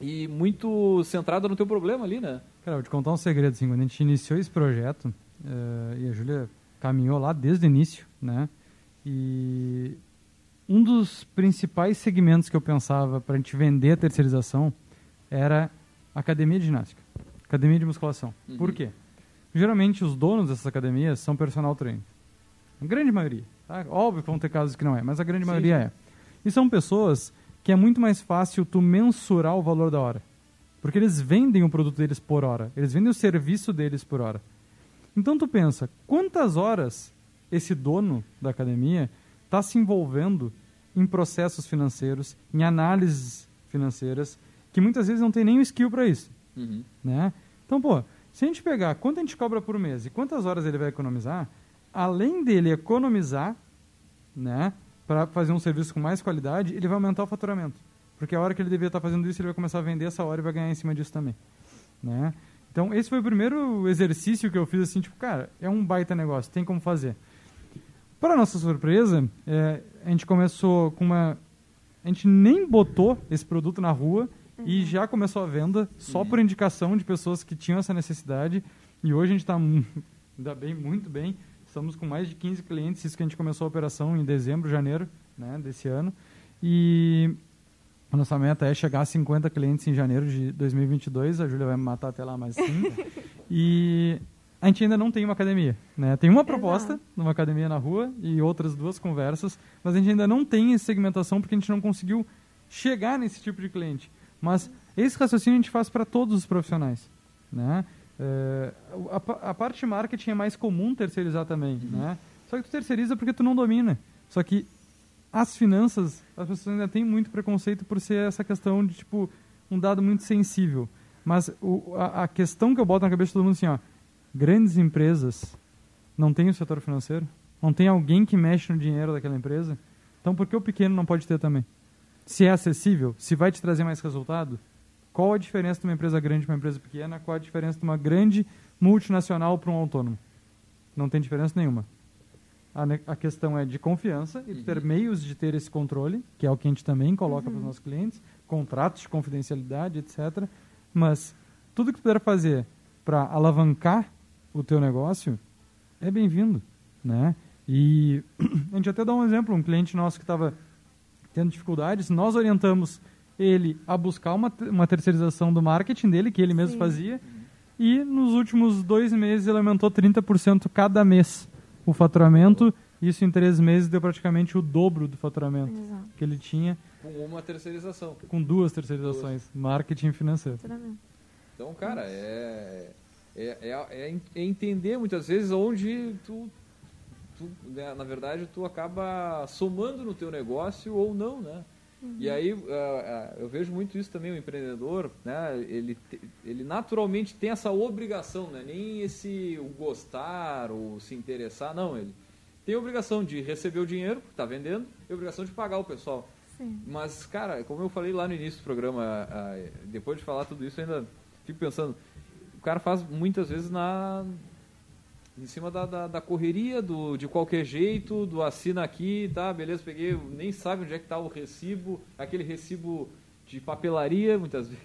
e muito centrada no teu problema ali, né? Cara, vou te contar um segredo, assim, quando a gente iniciou esse projeto, uh, e a Júlia caminhou lá desde o início, né? E um dos principais segmentos que eu pensava para a gente vender a terceirização era academia de ginástica, academia de musculação. Uhum. Por quê? Geralmente os donos dessas academias são personal trainer. A grande maioria. Tá? Óbvio que vão ter casos que não é, mas a grande sim, maioria é. E são pessoas que é muito mais fácil tu mensurar o valor da hora. Porque eles vendem o produto deles por hora. Eles vendem o serviço deles por hora. Então tu pensa, quantas horas esse dono da academia está se envolvendo em processos financeiros, em análises financeiras, que muitas vezes não tem nem o skill para isso. Uhum. Né? Então, pô, se a gente pegar quanto a gente cobra por mês e quantas horas ele vai economizar, além dele economizar, né, para fazer um serviço com mais qualidade, ele vai aumentar o faturamento. Porque a hora que ele devia estar fazendo isso, ele vai começar a vender essa hora e vai ganhar em cima disso também. Né? Então, esse foi o primeiro exercício que eu fiz assim, tipo, cara, é um baita negócio, tem como fazer. Para nossa surpresa, é, a gente começou com uma... A gente nem botou esse produto na rua uhum. e já começou a venda só uhum. por indicação de pessoas que tinham essa necessidade. E hoje a gente está, ainda bem, muito bem. Estamos com mais de 15 clientes, isso que a gente começou a operação em dezembro, janeiro né, desse ano. E a nossa meta é chegar a 50 clientes em janeiro de 2022. A Júlia vai me matar até lá, mas sim. e a gente ainda não tem uma academia. Né? Tem uma proposta Exato. numa academia na rua e outras duas conversas, mas a gente ainda não tem essa segmentação porque a gente não conseguiu chegar nesse tipo de cliente. Mas esse raciocínio a gente faz para todos os profissionais. Né? É, a, a, parte de marketing é mais comum terceirizar também. Uhum. Né? Só que tu terceiriza porque tu não domina. Só que as finanças, as pessoas ainda têm muito preconceito por ser essa questão de, tipo, um dado muito sensível. Mas o, a, a, questão que eu boto na cabeça de todo mundo assim, ó, grandes empresas não têm o setor financeiro? Não tem alguém que mexe no dinheiro daquela empresa? Então por que o pequeno não pode ter também? Se é acessível, se vai te trazer mais resultado, qual a diferença de uma empresa grande para uma empresa pequena, qual a diferença de uma grande multinacional para um autônomo. Não tem diferença nenhuma. A, a questão é de confiança e de ter meios de ter esse controle, que é o que a gente também coloca para os nossos clientes, contratos de confidencialidade, etc. Mas tudo que tu puder fazer para alavancar o teu negócio é bem-vindo, né? E a gente até dá um exemplo, um cliente nosso que estava tendo dificuldades, nós orientamos ele a buscar uma, uma terceirização do marketing dele, que ele mesmo Sim. fazia, e nos últimos dois meses ele aumentou 30% cada mês o faturamento, isso em três meses deu praticamente o dobro do faturamento Exato. que ele tinha Com uma terceirização. com duas terceirizações, marketing e financeiro. Então, cara, é, é, é, é é entender muitas vezes onde tu, tu, né, na verdade, tu acaba somando no teu negócio ou não, né? E aí, ah, ah, eu vejo muito isso também, o empreendedor, né? Ele, ele naturalmente tem essa obrigação, né? Nem esse o gostar ou se interessar, não. Ele tem a obrigação de receber o dinheiro, que está vendendo, e a obrigação de pagar o pessoal. Sim. Mas, cara, como eu falei lá no início do programa, depois de falar tudo isso, ainda fico pensando. O cara faz muitas vezes na em cima da, da, da correria, do, de qualquer jeito, do assina aqui, tá, beleza, peguei, nem sabe onde é que tá o recibo, aquele recibo de papelaria, muitas vezes.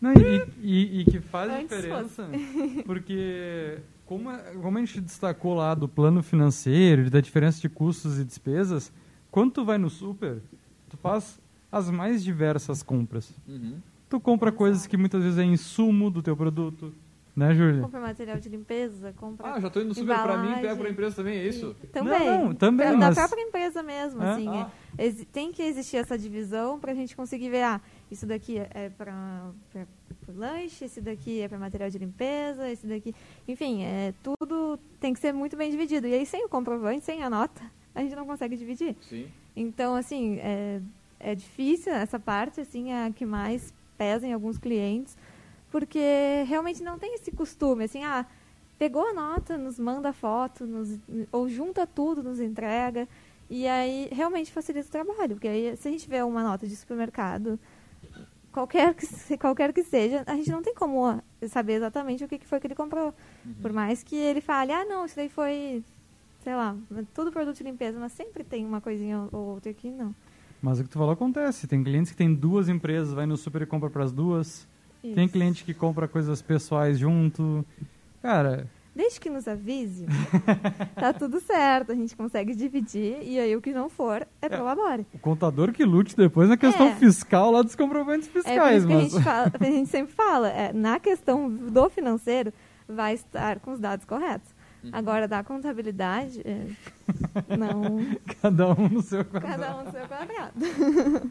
Não, e, e- e que faz Antes diferença, porque como, a- como a gente destacou lá do plano financeiro, da diferença de custos e despesas, quando tu vai no super, tu faz as mais diversas compras. Uhum. Tu compra coisas que muitas vezes é insumo do teu produto, né, Júlia? Compra material de limpeza, compra. Ah, já tô indo no super pra mim, Embalagem. pego pra empresa também, é isso? Também. Não, não, também, Da mas- própria empresa mesmo, É? assim. Ah. é. Tem que existir essa divisão para a gente conseguir ver, ah, isso daqui é para lanche, esse daqui é para material de limpeza, esse daqui... Enfim, é, tudo tem que ser muito bem dividido. E aí, sem o comprovante, sem a nota, a gente não consegue dividir. Sim. Então, assim, é, é difícil essa parte, assim, é a que mais pesa em alguns clientes, porque realmente não tem esse costume, assim, ah, pegou a nota, nos manda foto, nos, ou junta tudo, nos entrega, e aí realmente facilita o trabalho, porque aí se a gente vê uma nota de supermercado, qualquer que, qualquer que seja, a gente não tem como saber exatamente o que, que foi que ele comprou. Por mais que ele fale, ah, não, isso daí foi, sei lá, tudo produto de limpeza, mas sempre tem uma coisinha ou outra aqui, não. Mas o que tu falou acontece. Tem clientes que têm duas empresas, vai no super e compra para as duas. Tem Isso. cliente que compra coisas pessoais junto. Cara, Desde que nos avise, tá tudo certo, a gente consegue dividir, e aí o que não for é prolabore. o contador que lute depois na questão É. fiscal lá dos comprovantes É por fiscais. isso que a mas... gente, fala- a gente sempre fala, é, na questão do financeiro, vai estar com os dados corretos. Agora, da contabilidade, é, não, Cada um no seu quadrado. cada um no seu quadrado.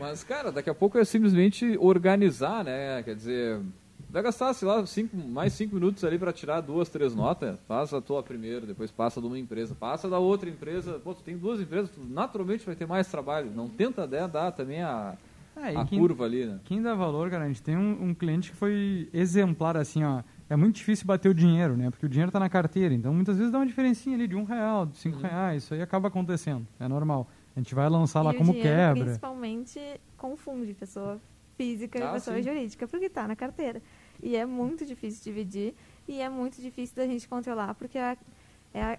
Mas, cara, daqui a pouco é simplesmente organizar, né? Quer dizer, vai gastar, sei lá, cinco, mais cinco minutos ali para tirar duas, três notas. Passa a tua primeiro, depois passa de uma empresa, passa da outra empresa. Pô, tu tem duas empresas, tu naturalmente vai ter mais trabalho. Não tenta né, dar também a, É, a quem- curva ali, né? Quem dá valor, cara, a gente tem um, um cliente que foi exemplar, assim, ó. É muito difícil bater o dinheiro, né? Porque o dinheiro tá na carteira. Então, muitas vezes dá uma diferencinha ali de um real, de cinco reais. Isso aí acaba acontecendo. É normal. A gente vai lançar lá e como o dinheiro, quebra. principalmente, confunde pessoa física Ah, e pessoa sim. jurídica, porque está na carteira. E é muito difícil dividir, e é muito difícil da gente controlar, porque a, é a,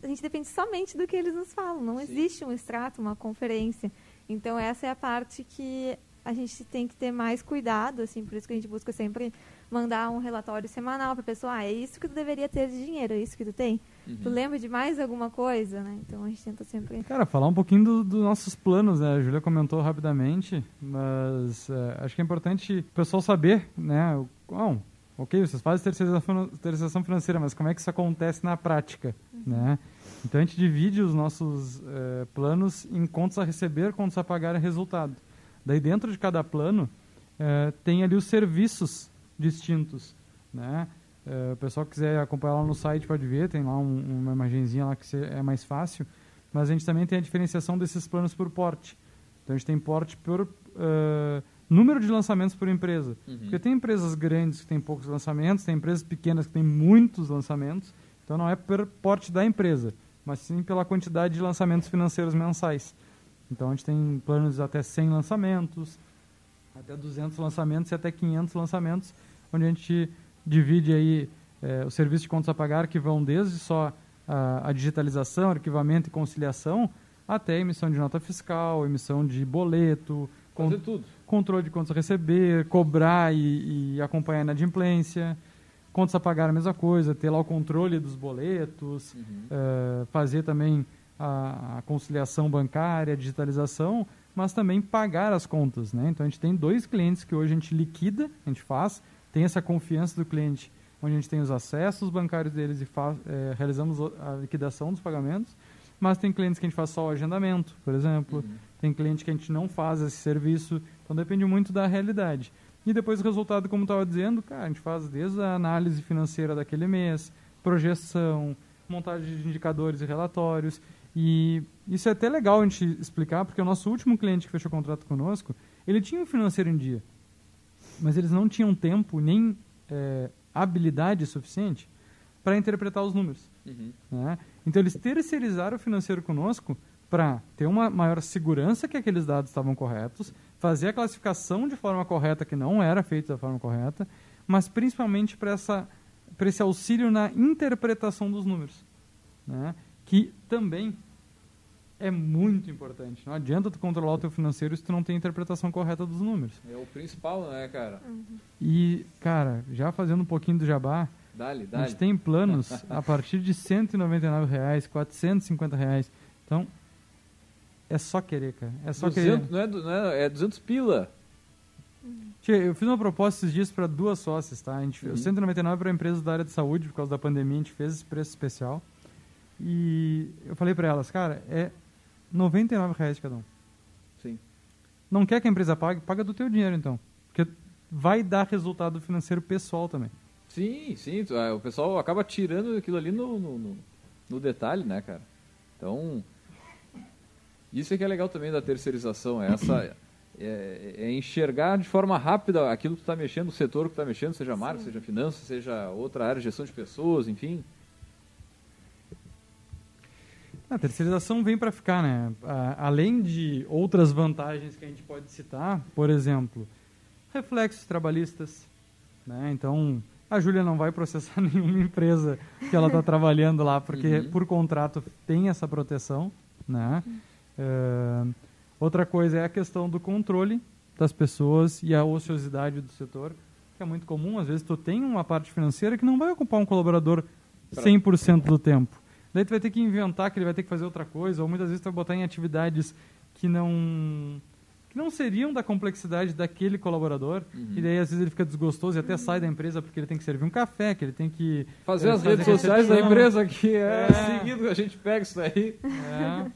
a gente depende somente do que eles nos falam. Não Sim. existe um extrato, uma conferência. Então, essa é a parte que a gente tem que ter mais cuidado, assim, por isso que a gente busca sempre mandar um relatório semanal para a pessoa, ah, é isso que tu deveria ter de dinheiro, é isso que tu tem. Tu lembra de mais alguma coisa, né? Então, a gente tenta sempre... Cara, falar um pouquinho do- dos nossos planos, né? A Júlia comentou rapidamente, mas é, acho que é importante o pessoal saber, né? Bom, ok, vocês fazem terceirização, terceirização financeira, mas como é que isso acontece na prática, né? Então a gente divide os nossos é, planos em contas a receber, contas a pagar e resultado. Daí dentro de cada plano é, tem ali os serviços distintos, né? É, o pessoal que quiser acompanhar lá no site pode ver, tem lá um- uma imagenzinha lá que é mais fácil. Mas a gente também tem a diferenciação desses planos por porte. Então a gente tem porte por eh, número de lançamentos por empresa. Porque tem empresas grandes que têm poucos lançamentos, tem empresas pequenas que têm muitos lançamentos. Então não é por porte da empresa, mas sim pela quantidade de lançamentos financeiros mensais. Então a gente tem planos até 100 lançamentos, até 200 lançamentos e até 500 lançamentos, onde a gente divide aí é, os serviços de contas a pagar que vão desde só a, a digitalização, arquivamento e conciliação, até emissão de nota fiscal, emissão de boleto, con controle de contas a receber, cobrar e, e acompanhar a inadimplência, contas a pagar a mesma coisa, ter lá o controle dos boletos, uhum. uh, fazer também a, a, conciliação bancária, a digitalização, mas também pagar as contas. Né? Então a gente tem dois clientes que hoje a gente liquida, a gente faz, tem essa confiança do cliente, onde a gente tem os acessos bancários deles e faz, é, realizamos a liquidação dos pagamentos, mas tem clientes que a gente faz só o agendamento, por exemplo, uhum. tem cliente que a gente não faz esse serviço, então depende muito da realidade. E depois o resultado, como estava dizendo, cara, a gente faz desde a análise financeira daquele mês, projeção, montagem de indicadores e relatórios. E isso é até legal a gente explicar, porque o nosso último cliente que fechou contrato conosco, ele tinha um financeiro em dia, mas eles não tinham tempo nem é, habilidade suficiente para interpretar os números. Uhum. Né? Então eles terceirizaram o financeiro conosco para ter uma maior segurança que aqueles dados estavam corretos, fazer a classificação de forma correta que não era feita da forma correta, mas principalmente para esse auxílio na interpretação dos números, né? Que também é muito importante. Não adianta tu controlar o teu financeiro se tu não tem a interpretação correta dos números. É o principal, né, cara? Uhum. E, cara, já fazendo um pouquinho do jabá, dale, dale. a gente tem planos a partir de 199 reais, 450 reais. Então, é só querer, cara. É só 200, querer. Não é, não é, é 200 pila. Tia, eu fiz uma proposta esses dias para duas sócias, tá? A gente, uhum. 199 para empresas da área de saúde, por causa da pandemia, a gente fez esse preço especial. E eu falei para elas, cara, é 99 reais cada um. Sim. Não quer que a empresa pague? Paga do teu dinheiro, então. Porque vai dar resultado financeiro pessoal também. Sim, sim. É, o pessoal acaba tirando aquilo ali no, no, no detalhe, né, cara? Então, isso é que é legal também da terceirização, é essa... É, é, enxergar de forma rápida aquilo que tu está mexendo, o setor que tu está mexendo, seja marketing, seja finanças, seja outra área, gestão de pessoas, enfim. A terceirização vem para ficar, né? além de outras vantagens que a gente pode citar, por exemplo, reflexos trabalhistas. Né? Então, a Júlia não vai processar nenhuma empresa que ela está trabalhando lá, porque uhum. por contrato tem essa proteção. Né? Uh, outra coisa é a questão do controle das pessoas e a ociosidade do setor, que é muito comum. Às vezes, tu tem uma parte financeira que não vai ocupar um colaborador 100% do tempo. Daí tu vai ter que inventar que ele vai ter que fazer outra coisa, ou muitas vezes tu vai botar em atividades que não que não seriam da complexidade daquele colaborador, uhum. e daí às vezes ele fica desgostoso e até uhum. sai da empresa porque ele tem que servir um café, que ele tem que... Fazer é, as redes sociais da empresa que é, é. seguido, a gente pega isso aí. É.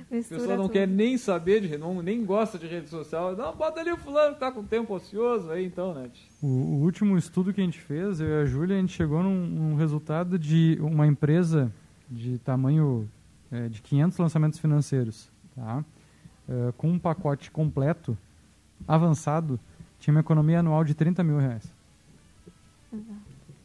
A pessoa não tudo. quer nem saber, de, não, nem gosta de rede social. Não, bota ali o fulano que tá com tempo ocioso aí então, né? O, o último estudo que a gente fez, eu e a Júlia, a gente chegou num, num resultado de uma empresa de tamanho é, de 500 lançamentos financeiros, tá? É, com um pacote completo, avançado, tinha uma economia anual de 30 mil reais.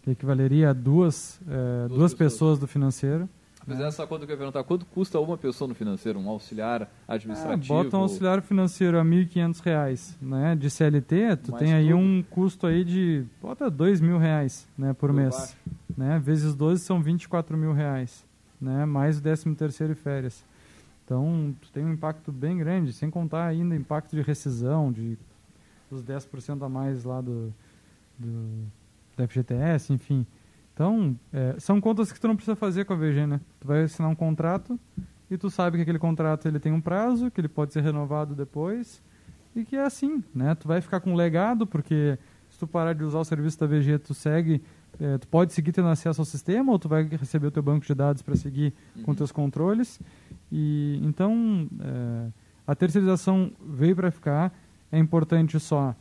Que equivaleria a duas, é, duas, duas pessoas. do financeiro. Mas essa conta que eu ia perguntar, quanto custa uma pessoa no financeiro, um auxiliar administrativo? Ah, bota um auxiliar financeiro a R$ 1.500, né? De CLT, tu Mais tem aí tudo. um custo aí de, bota 2.000 reais, né, por, por mês. Né? Vezes 12 são 24 mil reais né, mais o 13 terceiro e férias. Então, tem um impacto bem grande, sem contar ainda impacto de rescisão, de os 10% a mais lá do, do, do FGTS, enfim. Então, é, são contas que tu não precisa fazer com a VG, né? Tu vai assinar um contrato e tu sabe que aquele contrato ele tem um prazo, que ele pode ser renovado depois e que é assim, né? Tu vai ficar com um legado, porque se tu parar de usar o serviço da VG, tu segue é, tu pode seguir tendo acesso ao sistema ou tu vai receber o teu banco de dados para seguir uhum. com teus controles. E então é, a terceirização veio para ficar. É importante só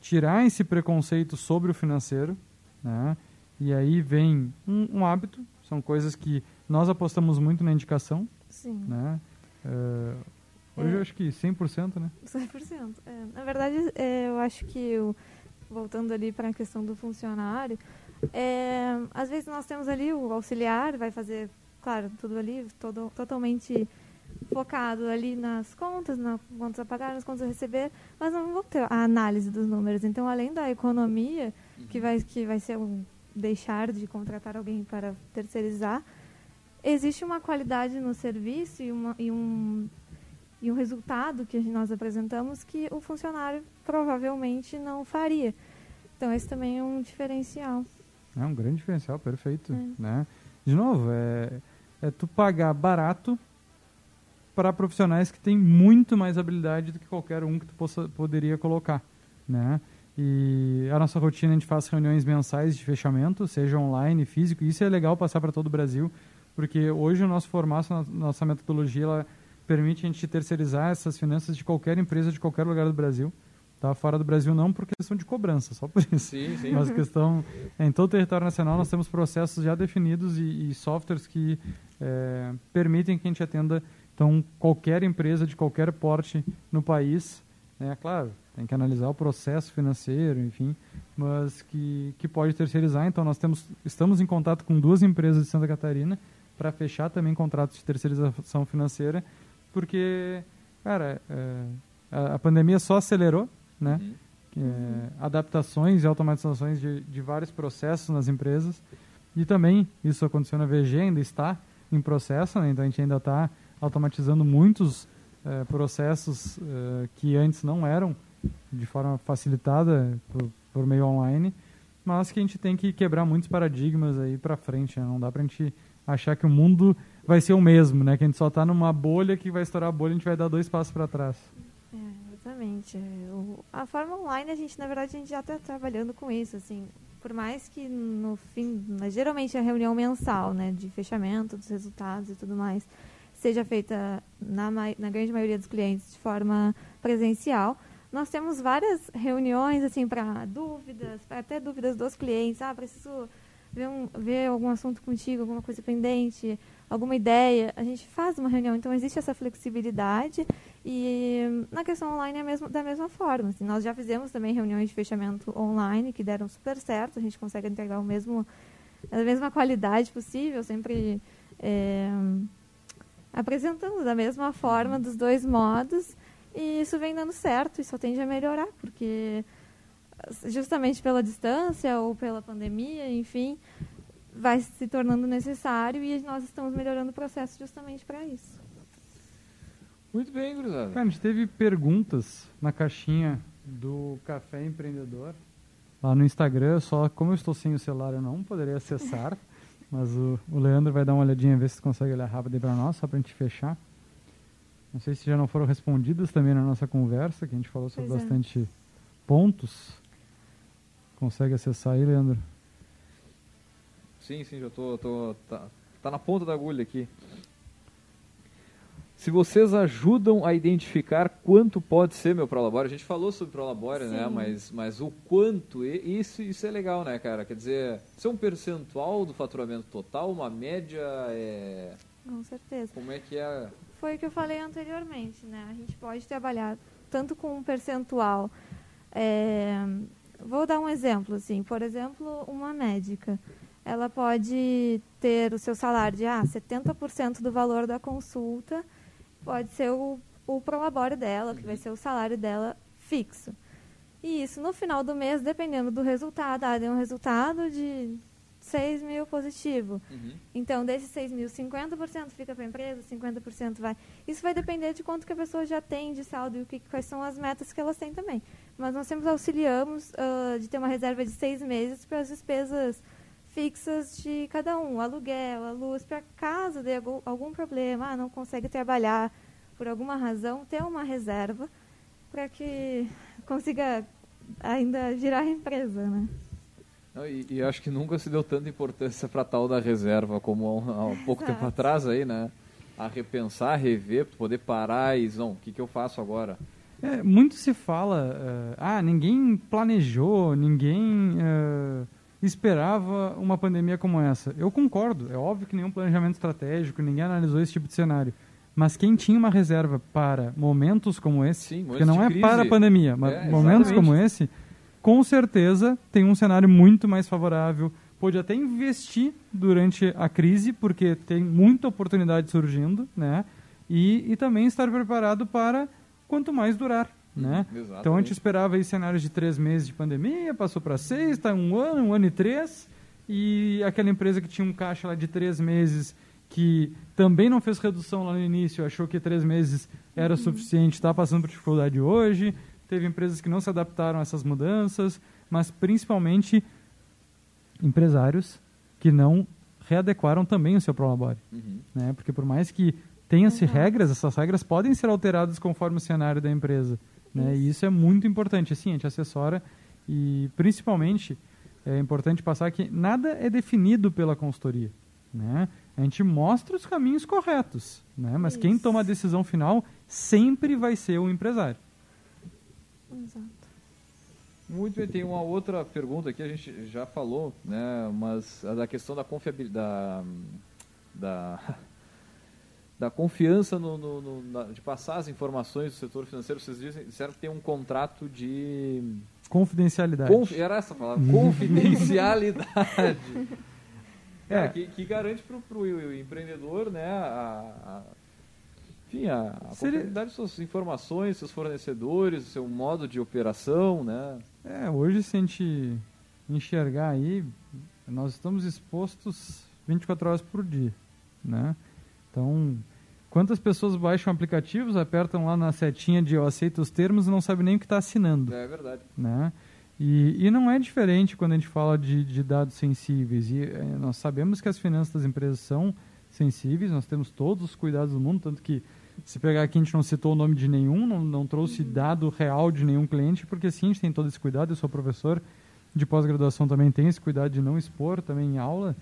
tirar esse preconceito sobre o financeiro, né? E aí vem um, um hábito. São coisas que nós apostamos muito na indicação. Sim. Né? É, hoje é. eu acho que 100%, né? 100%. É, na verdade, é, eu acho que, eu, voltando ali para a questão do funcionário, é, às vezes nós temos ali o auxiliar, vai fazer, claro, tudo ali, todo, totalmente focado ali nas contas, nas contas a pagar, nas contas a receber, mas não vão ter a análise dos números. Então, além da economia, que vai, que vai ser um deixar de contratar alguém para terceirizar, existe uma qualidade no serviço e, uma, e, um, e um resultado que nós apresentamos que o funcionário provavelmente não faria. Então, esse também é um diferencial. É um grande diferencial, perfeito. É. Né? De novo, é, é tu pagar barato para profissionais que têm muito mais habilidade do que qualquer um que tu possa, poderia colocar, né? E a nossa rotina a gente faz reuniões mensais de fechamento, seja online, físico. Isso é legal passar para todo o Brasil, porque hoje o nosso formato, a nossa metodologia, ela permite a gente terceirizar essas finanças de qualquer empresa de qualquer lugar do Brasil. Tá? Fora do Brasil não por questão de cobrança, só por isso. Sim, sim. Mas questão em todo o território nacional nós temos processos já definidos e, e softwares que é, permitem que a gente atenda então qualquer empresa de qualquer porte no país, é claro, tem que analisar o processo financeiro, enfim, mas que, que pode terceirizar. Então nós temos estamos em contato com duas empresas de Santa Catarina para fechar também contratos de terceirização financeira, porque cara é, a, a pandemia só acelerou né? Uhum. É, adaptações e automatizações de, de vários processos nas empresas. E também isso aconteceu na VG, ainda está em processo, né? então a gente ainda está automatizando muitos é, processos é, que antes não eram de forma facilitada por, por, meio online, mas que a gente tem que quebrar muitos paradigmas aí para frente. Né? Não dá para a gente achar que o mundo vai ser o mesmo, né? que a gente só está numa bolha que vai estourar a bolha e a gente vai dar dois passos para trás. Exatamente. O, a forma online, a gente, na verdade, a gente já está trabalhando com isso, assim. Por mais que no fim, geralmente a reunião mensal, né, de fechamento dos resultados e tudo mais, seja feita na, na grande maioria dos clientes de forma presencial, nós temos várias reuniões, assim, para dúvidas, para até dúvidas dos clientes. Ah, preciso ver, um, ver algum assunto contigo, alguma coisa pendente, alguma ideia. A gente faz uma reunião, então existe essa flexibilidade e na questão online é mesmo, da mesma forma. Assim, nós já fizemos também reuniões de fechamento online que deram super certo. A gente consegue entregar o mesmo, a mesma qualidade possível, sempre é, apresentando da mesma forma, dos dois modos. E isso vem dando certo e só tende a melhorar, porque justamente pela distância ou pela pandemia, enfim, vai se tornando necessário e nós estamos melhorando o processo justamente para isso. Muito bem, gurizada. Cara, a gente teve perguntas na caixinha do Café Empreendedor. Lá no Instagram, só como eu estou sem o celular, eu não poderia acessar. mas o, o Leandro vai dar uma olhadinha, ver se consegue olhar rápido aí para nós, só para a gente fechar. Não sei se já não foram respondidas também na nossa conversa, que a gente falou sobre pois é. bastante é. pontos. Consegue acessar aí, Leandro? Sim, sim, já tô, tô tá, tá na ponta da agulha aqui se vocês ajudam a identificar quanto pode ser meu Prolabore. A gente falou sobre Prolabore, né? Mas, mas o quanto, isso, isso é legal, né, cara? Quer dizer, isso é um percentual do faturamento total, uma média é... Com certeza. Como é que é? Foi o que eu falei anteriormente, né? A gente pode trabalhar tanto com um percentual. É... Vou dar um exemplo, assim. Por exemplo, uma médica ela pode ter o seu salário de ah, 70% do valor da consulta pode ser o, o prolabore dela, que vai ser o salário dela fixo. E isso, no final do mês, dependendo do resultado, ah, deu um resultado de 6 mil positivo. Uhum. Então, desses 6 mil, 50% fica para a empresa, 50% vai. Isso vai depender de quanto que a pessoa já tem de saldo e o que, quais são as metas que elas têm também. Mas nós sempre auxiliamos uh, de ter uma reserva de seis meses para as despesas fixas de cada um, aluguel, a luz, para caso dê algum problema, ah, não consegue trabalhar por alguma razão, ter uma reserva para que consiga ainda girar a empresa, né? Não, e, e, acho que nunca se deu tanta importância para tal da reserva como há um, há um pouco tempo atrás aí, né? A repensar, a rever, poder parar e não, o que, que eu faço agora? É, muito se fala, uh, ah, ninguém planejou, ninguém uh, esperava uma pandemia como essa. Eu concordo, é óbvio que nenhum planejamento estratégico, ninguém analisou esse tipo de cenário. Mas quem tinha uma reserva para momentos como esse, Sim, porque não é crise. para a pandemia, mas é, momentos como esse, com certeza tem um cenário muito mais favorável. Pode até investir durante a crise, porque tem muita oportunidade surgindo, né? e, e também estar preparado para quanto mais durar. Né? Exatamente. Então a gente esperava aí cenários de três meses de pandemia, passou para seis, está um ano, um ano e três, e aquela empresa que tinha um caixa lá de três meses que também não fez redução lá no início, achou que três meses era suficiente, está passando por dificuldade hoje. Teve empresas que não se adaptaram a essas mudanças, mas principalmente empresários que não readequaram também o seu prolabore. Uhum. Né? Porque por mais que tenha-se regras, essas regras podem ser alteradas conforme o cenário da empresa. Né? E isso é muito importante. Assim, a gente assessora e principalmente é importante passar que nada é definido pela consultoria. Né? A gente mostra os caminhos corretos, né? mas quem Isso. toma a decisão final sempre vai ser o empresário. Exato. Muito bem, tem uma outra pergunta aqui, a gente já falou, né, mas a da questão da confiabilidade, da, da, da confiança no, no- no- na- de passar as informações do setor financeiro, vocês dizem, disseram que tem um contrato de... Confidencialidade. Confi, era essa a palavra, confidencialidade. É. É, que, que garante para o empreendedor, né, a, a- enfim, a, a Seria- de suas informações, seus fornecedores, seu modo de operação, né? É, hoje se a gente enxergar aí, nós estamos expostos 24 horas por dia, né? Então, quantas pessoas baixam aplicativos, apertam lá na setinha de eu aceito os termos e não sabem nem o que está assinando, É verdade. né? E, e não é diferente quando a gente fala de, de dados sensíveis. E eh, nós sabemos que as finanças das empresas são sensíveis, nós temos todos os cuidados do mundo, tanto que se pegar aqui a gente não citou o nome de nenhum, não, não trouxe dado real de nenhum cliente, porque sim, a gente tem todo esse cuidado, eu sou professor de pós-graduação também tem esse cuidado de não expor também em aula,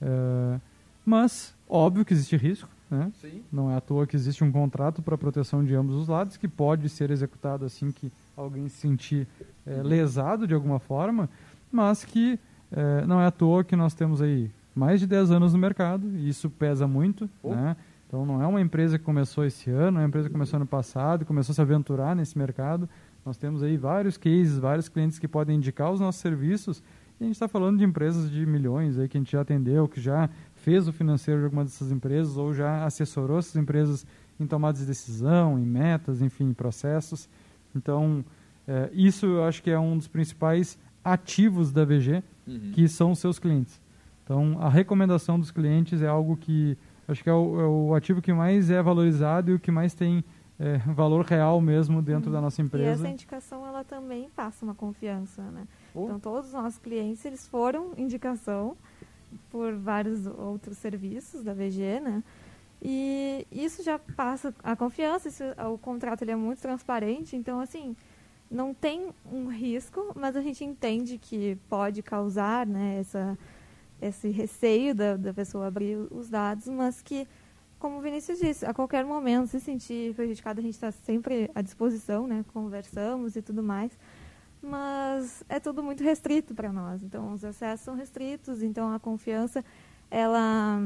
eh, mas óbvio que existe risco, né? Sim. Não é à toa que existe um contrato para proteção de ambos os lados, que pode ser executado assim que alguém se sentir eh, lesado de alguma forma, mas que eh, não é à toa que nós temos aí mais de 10 anos no mercado, e isso pesa muito, Oh. né? Então não é uma empresa que começou esse ano, é uma empresa que começou ano passado, começou a se aventurar nesse mercado. Nós temos aí vários cases, vários clientes que podem indicar os nossos serviços, e a gente está falando de empresas de milhões aí que a gente já atendeu, que já fez o financeiro de alguma dessas empresas ou já assessorou essas empresas em tomadas de decisão, em metas, enfim, em processos. Então, eh, isso eu acho que é um dos principais ativos da VG, Uhum. que são os seus clientes. Então, a recomendação dos clientes é algo que acho que é o, é o ativo que mais é valorizado e o que mais tem eh, valor real mesmo dentro da nossa E empresa. essa indicação, ela também passa uma confiança, né? Oh. Então, todos os nossos clientes, eles foram indicação por vários outros serviços da VG, né? E isso já passa a confiança, isso- o contrato ele é muito transparente, então, assim, não tem um risco, mas a gente entende que pode causar, né, essa, esse receio da, da pessoa abrir os dados, mas que, como o Vinícius disse, a qualquer momento, se sentir prejudicado, a gente está sempre à disposição, né, conversamos e tudo mais, mas é tudo muito restrito para nós, então os acessos são restritos, então a confiança, ela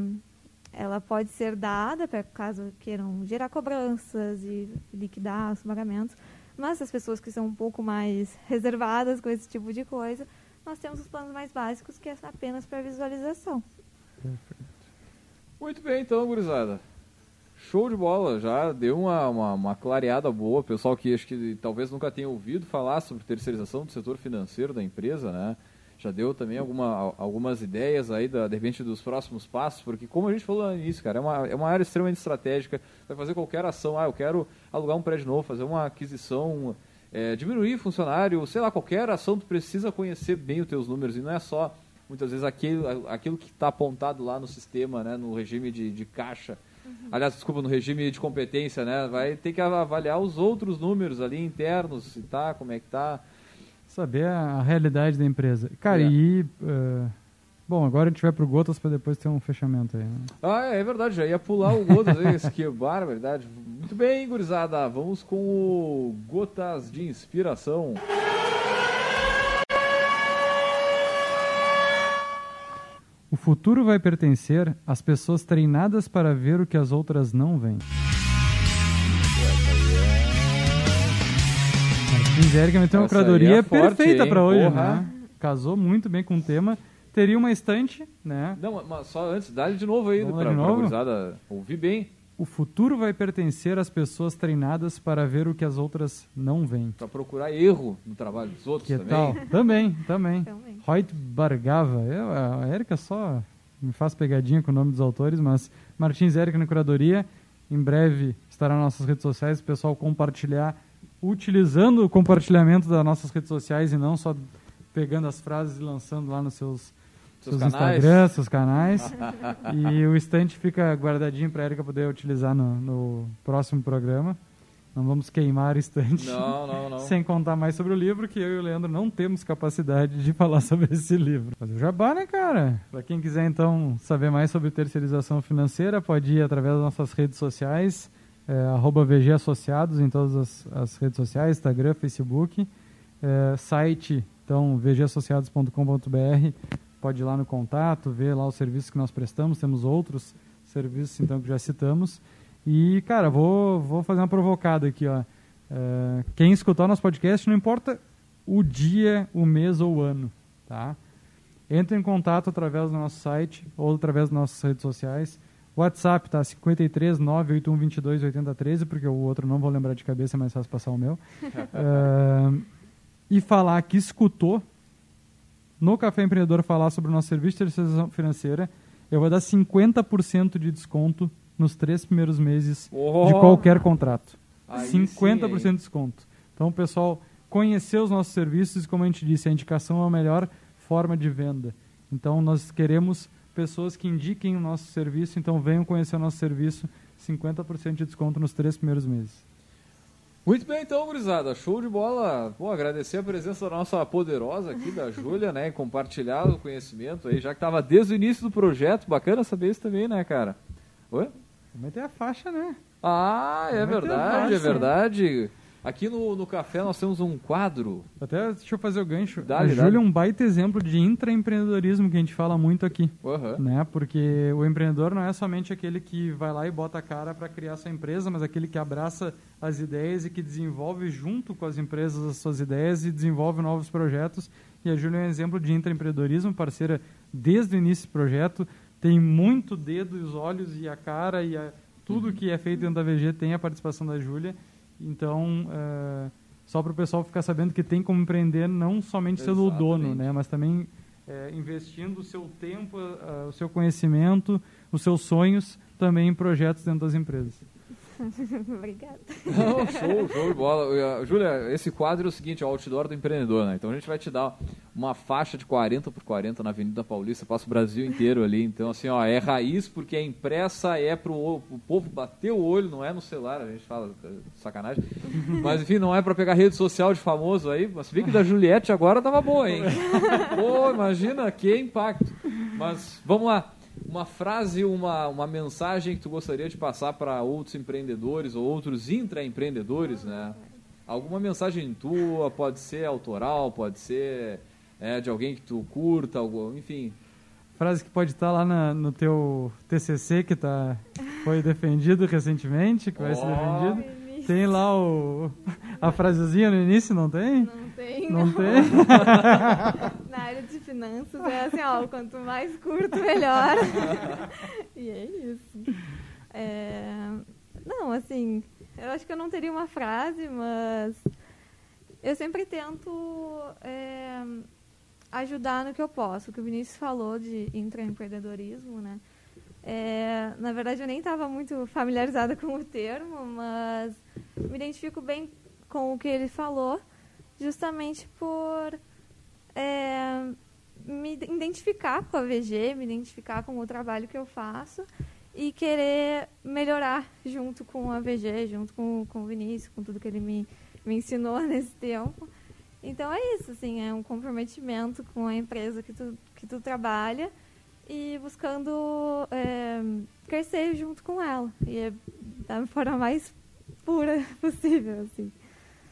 ela pode ser dada para caso queiram gerar cobranças e liquidar os pagamentos, mas as pessoas que são um pouco mais reservadas com esse tipo de coisa, nós temos os planos mais básicos que é apenas para visualização. Muito bem, então, gurizada. Show de bola, já deu uma, uma, uma clareada boa. Pessoal que acho que talvez nunca tenha ouvido falar sobre terceirização do setor financeiro da empresa, né? Já deu também alguma, algumas ideias aí, da, de repente, dos próximos passos, porque como a gente falou início, cara, é uma, é uma área extremamente estratégica. Vai fazer qualquer ação, ah, eu quero alugar um prédio novo, fazer uma aquisição, é, diminuir funcionário, sei lá, qualquer ação, tu precisa conhecer bem os teus números, e não é só muitas vezes aquilo, aquilo que está apontado lá no sistema, né, no regime de, de caixa. Aliás, desculpa, no regime de competência, né? Vai ter que avaliar os outros números ali internos, se tá, como é que tá. Saber a realidade da empresa. Cara, É. e. eh, bom, agora a gente vai pro Gotas para depois ter um fechamento aí. Né? Ah, é verdade, já ia pular o Gotas, esse que barbaridade. Muito bem, gurizada, vamos com o Gotas de Inspiração. O futuro vai pertencer às pessoas treinadas para ver o que as outras não veem. Martins Erika meteu uma aí curadoria é forte, perfeita para hoje, Porra. né? Casou muito bem com o tema. Teria uma estante, né? Não, mas só antes, dá de novo aí novo? gurizada ouvir bem. O futuro vai pertencer às pessoas treinadas para ver o que as outras não veem. Para procurar erro no trabalho dos outros que também. Tal? também, também. Também. Reut Bargava. Eu, a Érica só me faz pegadinha com o nome dos autores, mas Martins Érica na curadoria. Em breve estará nas nossas redes sociais, o pessoal compartilhar, utilizando o compartilhamento das nossas redes sociais e não só pegando as frases e lançando lá nos seus, Seus canais. Instagrams, seus canais. e o estante fica guardadinho para a Erika poder utilizar no, no próximo programa. Não vamos queimar o estante. Não, não, não. Sem contar mais sobre o livro, que eu e o Leandro não temos capacidade de falar sobre esse livro. Fazer o jabá, né, cara? Pra quem quiser, então, saber mais sobre terceirização financeira, pode ir através das nossas redes sociais, é, arroba VG Associados em todas as, as redes sociais, Instagram, Facebook. É, site, então, vgassociados.com.br, pode ir lá no contato, ver lá os serviços que nós prestamos. Temos outros serviços, então, que já citamos. E, cara, vou, vou fazer uma provocada aqui, ó. É, quem escutar o nosso podcast, não importa o dia, o mês ou o ano, tá? Entre em contato através do nosso site ou através das nossas redes sociais. WhatsApp tá 53 981 22 8013, porque o outro não vou lembrar de cabeça, é mais fácil passar o meu. É, e falar que escutou no Café Empreendedor falar sobre o nosso serviço de terceirização financeira, eu vou dar 50% de desconto nos três primeiros meses Oh! de qualquer contrato. Aí 50% sim, de desconto. Então, pessoal, conhecer os nossos serviços, e como a gente disse, a indicação é a melhor forma de venda. Então, nós queremos pessoas que indiquem o nosso serviço, então venham conhecer o nosso serviço, 50% de desconto nos três primeiros meses. Muito bem, então, gurizada. Show de bola. Pô, agradecer a presença da nossa poderosa aqui, da Júlia, né? E compartilhar o conhecimento aí, já que estava desde o início do projeto. Bacana saber isso também, né, cara? Oi? Também tem a faixa, né? Ah, é Vai ter verdade, é fácil. verdade. Aqui no, no café nós temos um quadro. Até deixa eu fazer o gancho. Dá-lhe, a Júlia é um baita exemplo de intraempreendedorismo que a gente fala muito aqui. Aham. né? Porque o empreendedor não é somente aquele que vai lá e bota a cara para criar sua empresa, mas aquele que abraça as ideias e que desenvolve junto com as empresas as suas ideias e desenvolve novos projetos. E a Júlia é um exemplo de intraempreendedorismo, parceira desde o início do projeto, tem muito dedo, os olhos e a cara e a- tudo que é feito dentro da VG tem a participação da Júlia. Então, eh, só para o pessoal ficar sabendo que tem como empreender não somente sendo o dono, Exatamente. né? mas também é, investindo o seu tempo, ah, o seu conhecimento, os seus sonhos também em projetos dentro das empresas. Obrigada. Não, show, show de bola. Júlia, esse quadro é o seguinte, é o outdoor do empreendedor, né? Então a gente vai te dar uma faixa de 40 por 40 na Avenida Paulista, passa o Brasil inteiro ali. Então, assim, ó, é raiz porque é impressa, é pro o povo bater o olho, não é no celular, a gente fala uh, sacanagem. Mas enfim, não é pra pegar rede social de famoso aí. Mas vi que da Juliette agora tava boa, hein? Pô, imagina que impacto. Mas vamos lá. Uma frase, uma, uma mensagem que tu gostaria de passar para outros empreendedores ou outros intraempreendedores, né? Alguma mensagem tua, pode ser autoral, pode ser é, de alguém que tu curta, algo, enfim. Frase que pode estar lá na- no teu TCC que tá, foi defendido recentemente, que vai ser defendido. Tem lá o, a frasezinha no início, não tem? Não tem, Não não. tem? Na área de finanças é assim, ó, quanto mais curto, melhor. e é isso. É, Não, assim, eu acho que eu não teria uma frase, mas eu sempre tento é, ajudar no que eu posso. O que o Vinícius falou de intraempreendedorismo, né? É, na verdade, eu nem estava muito familiarizada com o termo, mas me identifico bem com o que ele falou, justamente por é, me identificar com a VG, me identificar com o trabalho que eu faço e querer melhorar junto com a VG, junto com, com o Vinícius, com tudo que ele me, me ensinou nesse tempo. Então é isso, assim, é um comprometimento com a empresa que tu, que tu trabalha e buscando é, crescer junto com ela. E é da forma mais pura possível, assim.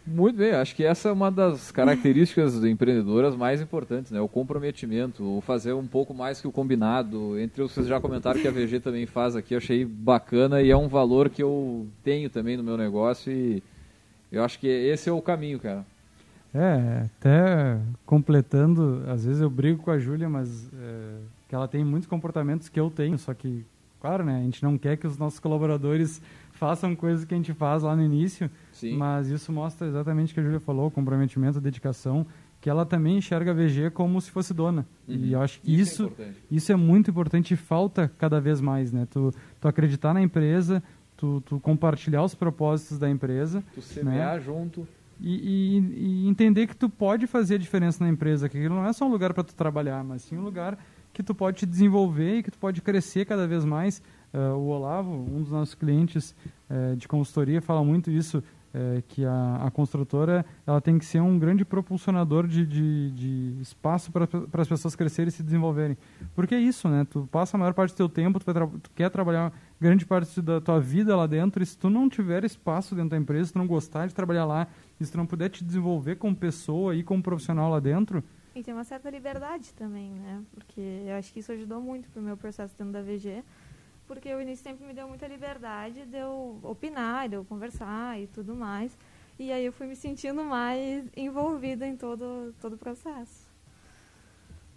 Muito bem, acho que essa é uma das características empreendedoras mais importantes, né? O comprometimento, o fazer um pouco mais que o combinado. Entre os vocês já comentaram que a VG também faz aqui, eu achei bacana e é um valor que eu tenho também no meu negócio e eu acho que esse é o caminho, cara. É, até completando, às vezes eu brigo com a Júlia, mas é, que ela tem muitos comportamentos que eu tenho, só que Claro, né? A gente não quer que os nossos colaboradores façam coisas que a gente faz lá no início, Sim. mas isso mostra exatamente o que a Júlia falou, o comprometimento, a dedicação, que ela também enxerga a VG como se fosse dona. Uhum. E eu acho que Isso é isso, importante. isso é muito importante e falta cada vez mais, né? Tu, tu acreditar na empresa, tu, tu compartilhar os propósitos da empresa Tu semear junto. e, e- e entender que tu pode fazer a diferença na empresa, que aquilo não é só um lugar para tu trabalhar, mas sim um lugar que tu pode te desenvolver e que tu pode crescer cada vez mais. Eh, o Olavo, um dos nossos clientes eh, de consultoria, fala muito isso, eh, que a, a construtora ela tem que ser um grande propulsionador de, de, de espaço para as pessoas crescerem e se desenvolverem. Porque é isso, né? Tu passa a maior parte do teu tempo, tu, tu quer trabalhar grande parte da tua vida lá dentro, e se tu não tiver espaço dentro da empresa, se tu não gostar de trabalhar lá, se tu não puder te desenvolver como pessoa e como profissional lá dentro, E tem uma certa liberdade também, né? Porque eu acho que isso ajudou muito pro meu processo dentro da VG. Porque o início sempre me deu muita liberdade de eu opinar, de eu conversar e tudo mais. E aí eu fui me sentindo mais envolvida em todo, todo o processo.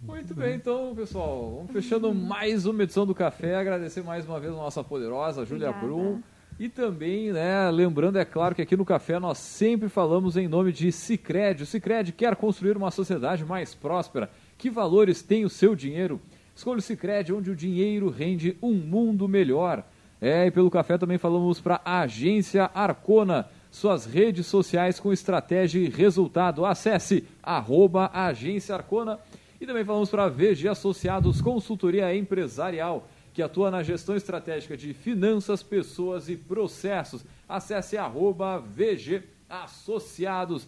Muito bem, então, pessoal. Vamos fechando mais uma edição do Café. Agradecer mais uma vez a nossa poderosa Júlia. Brum. E também, né, lembrando, é claro que aqui no Café nós sempre falamos em nome de Cicred. O Cicred quer construir uma sociedade mais próspera. Que valores tem o seu dinheiro? Escolha o Cicred, onde o dinheiro rende um mundo melhor. É, e pelo café também falamos para a Agência Arcona, suas redes sociais com estratégia e resultado. Acesse arroba Agência Arcona. E também falamos para a VG Associados Consultoria Empresarial, que atua na gestão estratégica de finanças, pessoas e processos. Acesse arroba VG Associados.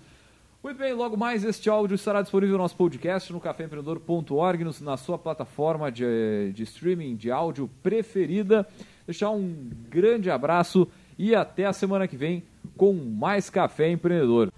Muito bem, logo mais este áudio estará disponível no nosso podcast no caféempreendedor.org, na sua plataforma de, de streaming de áudio preferida. Deixar um grande abraço e até a semana que vem com mais Café Empreendedor.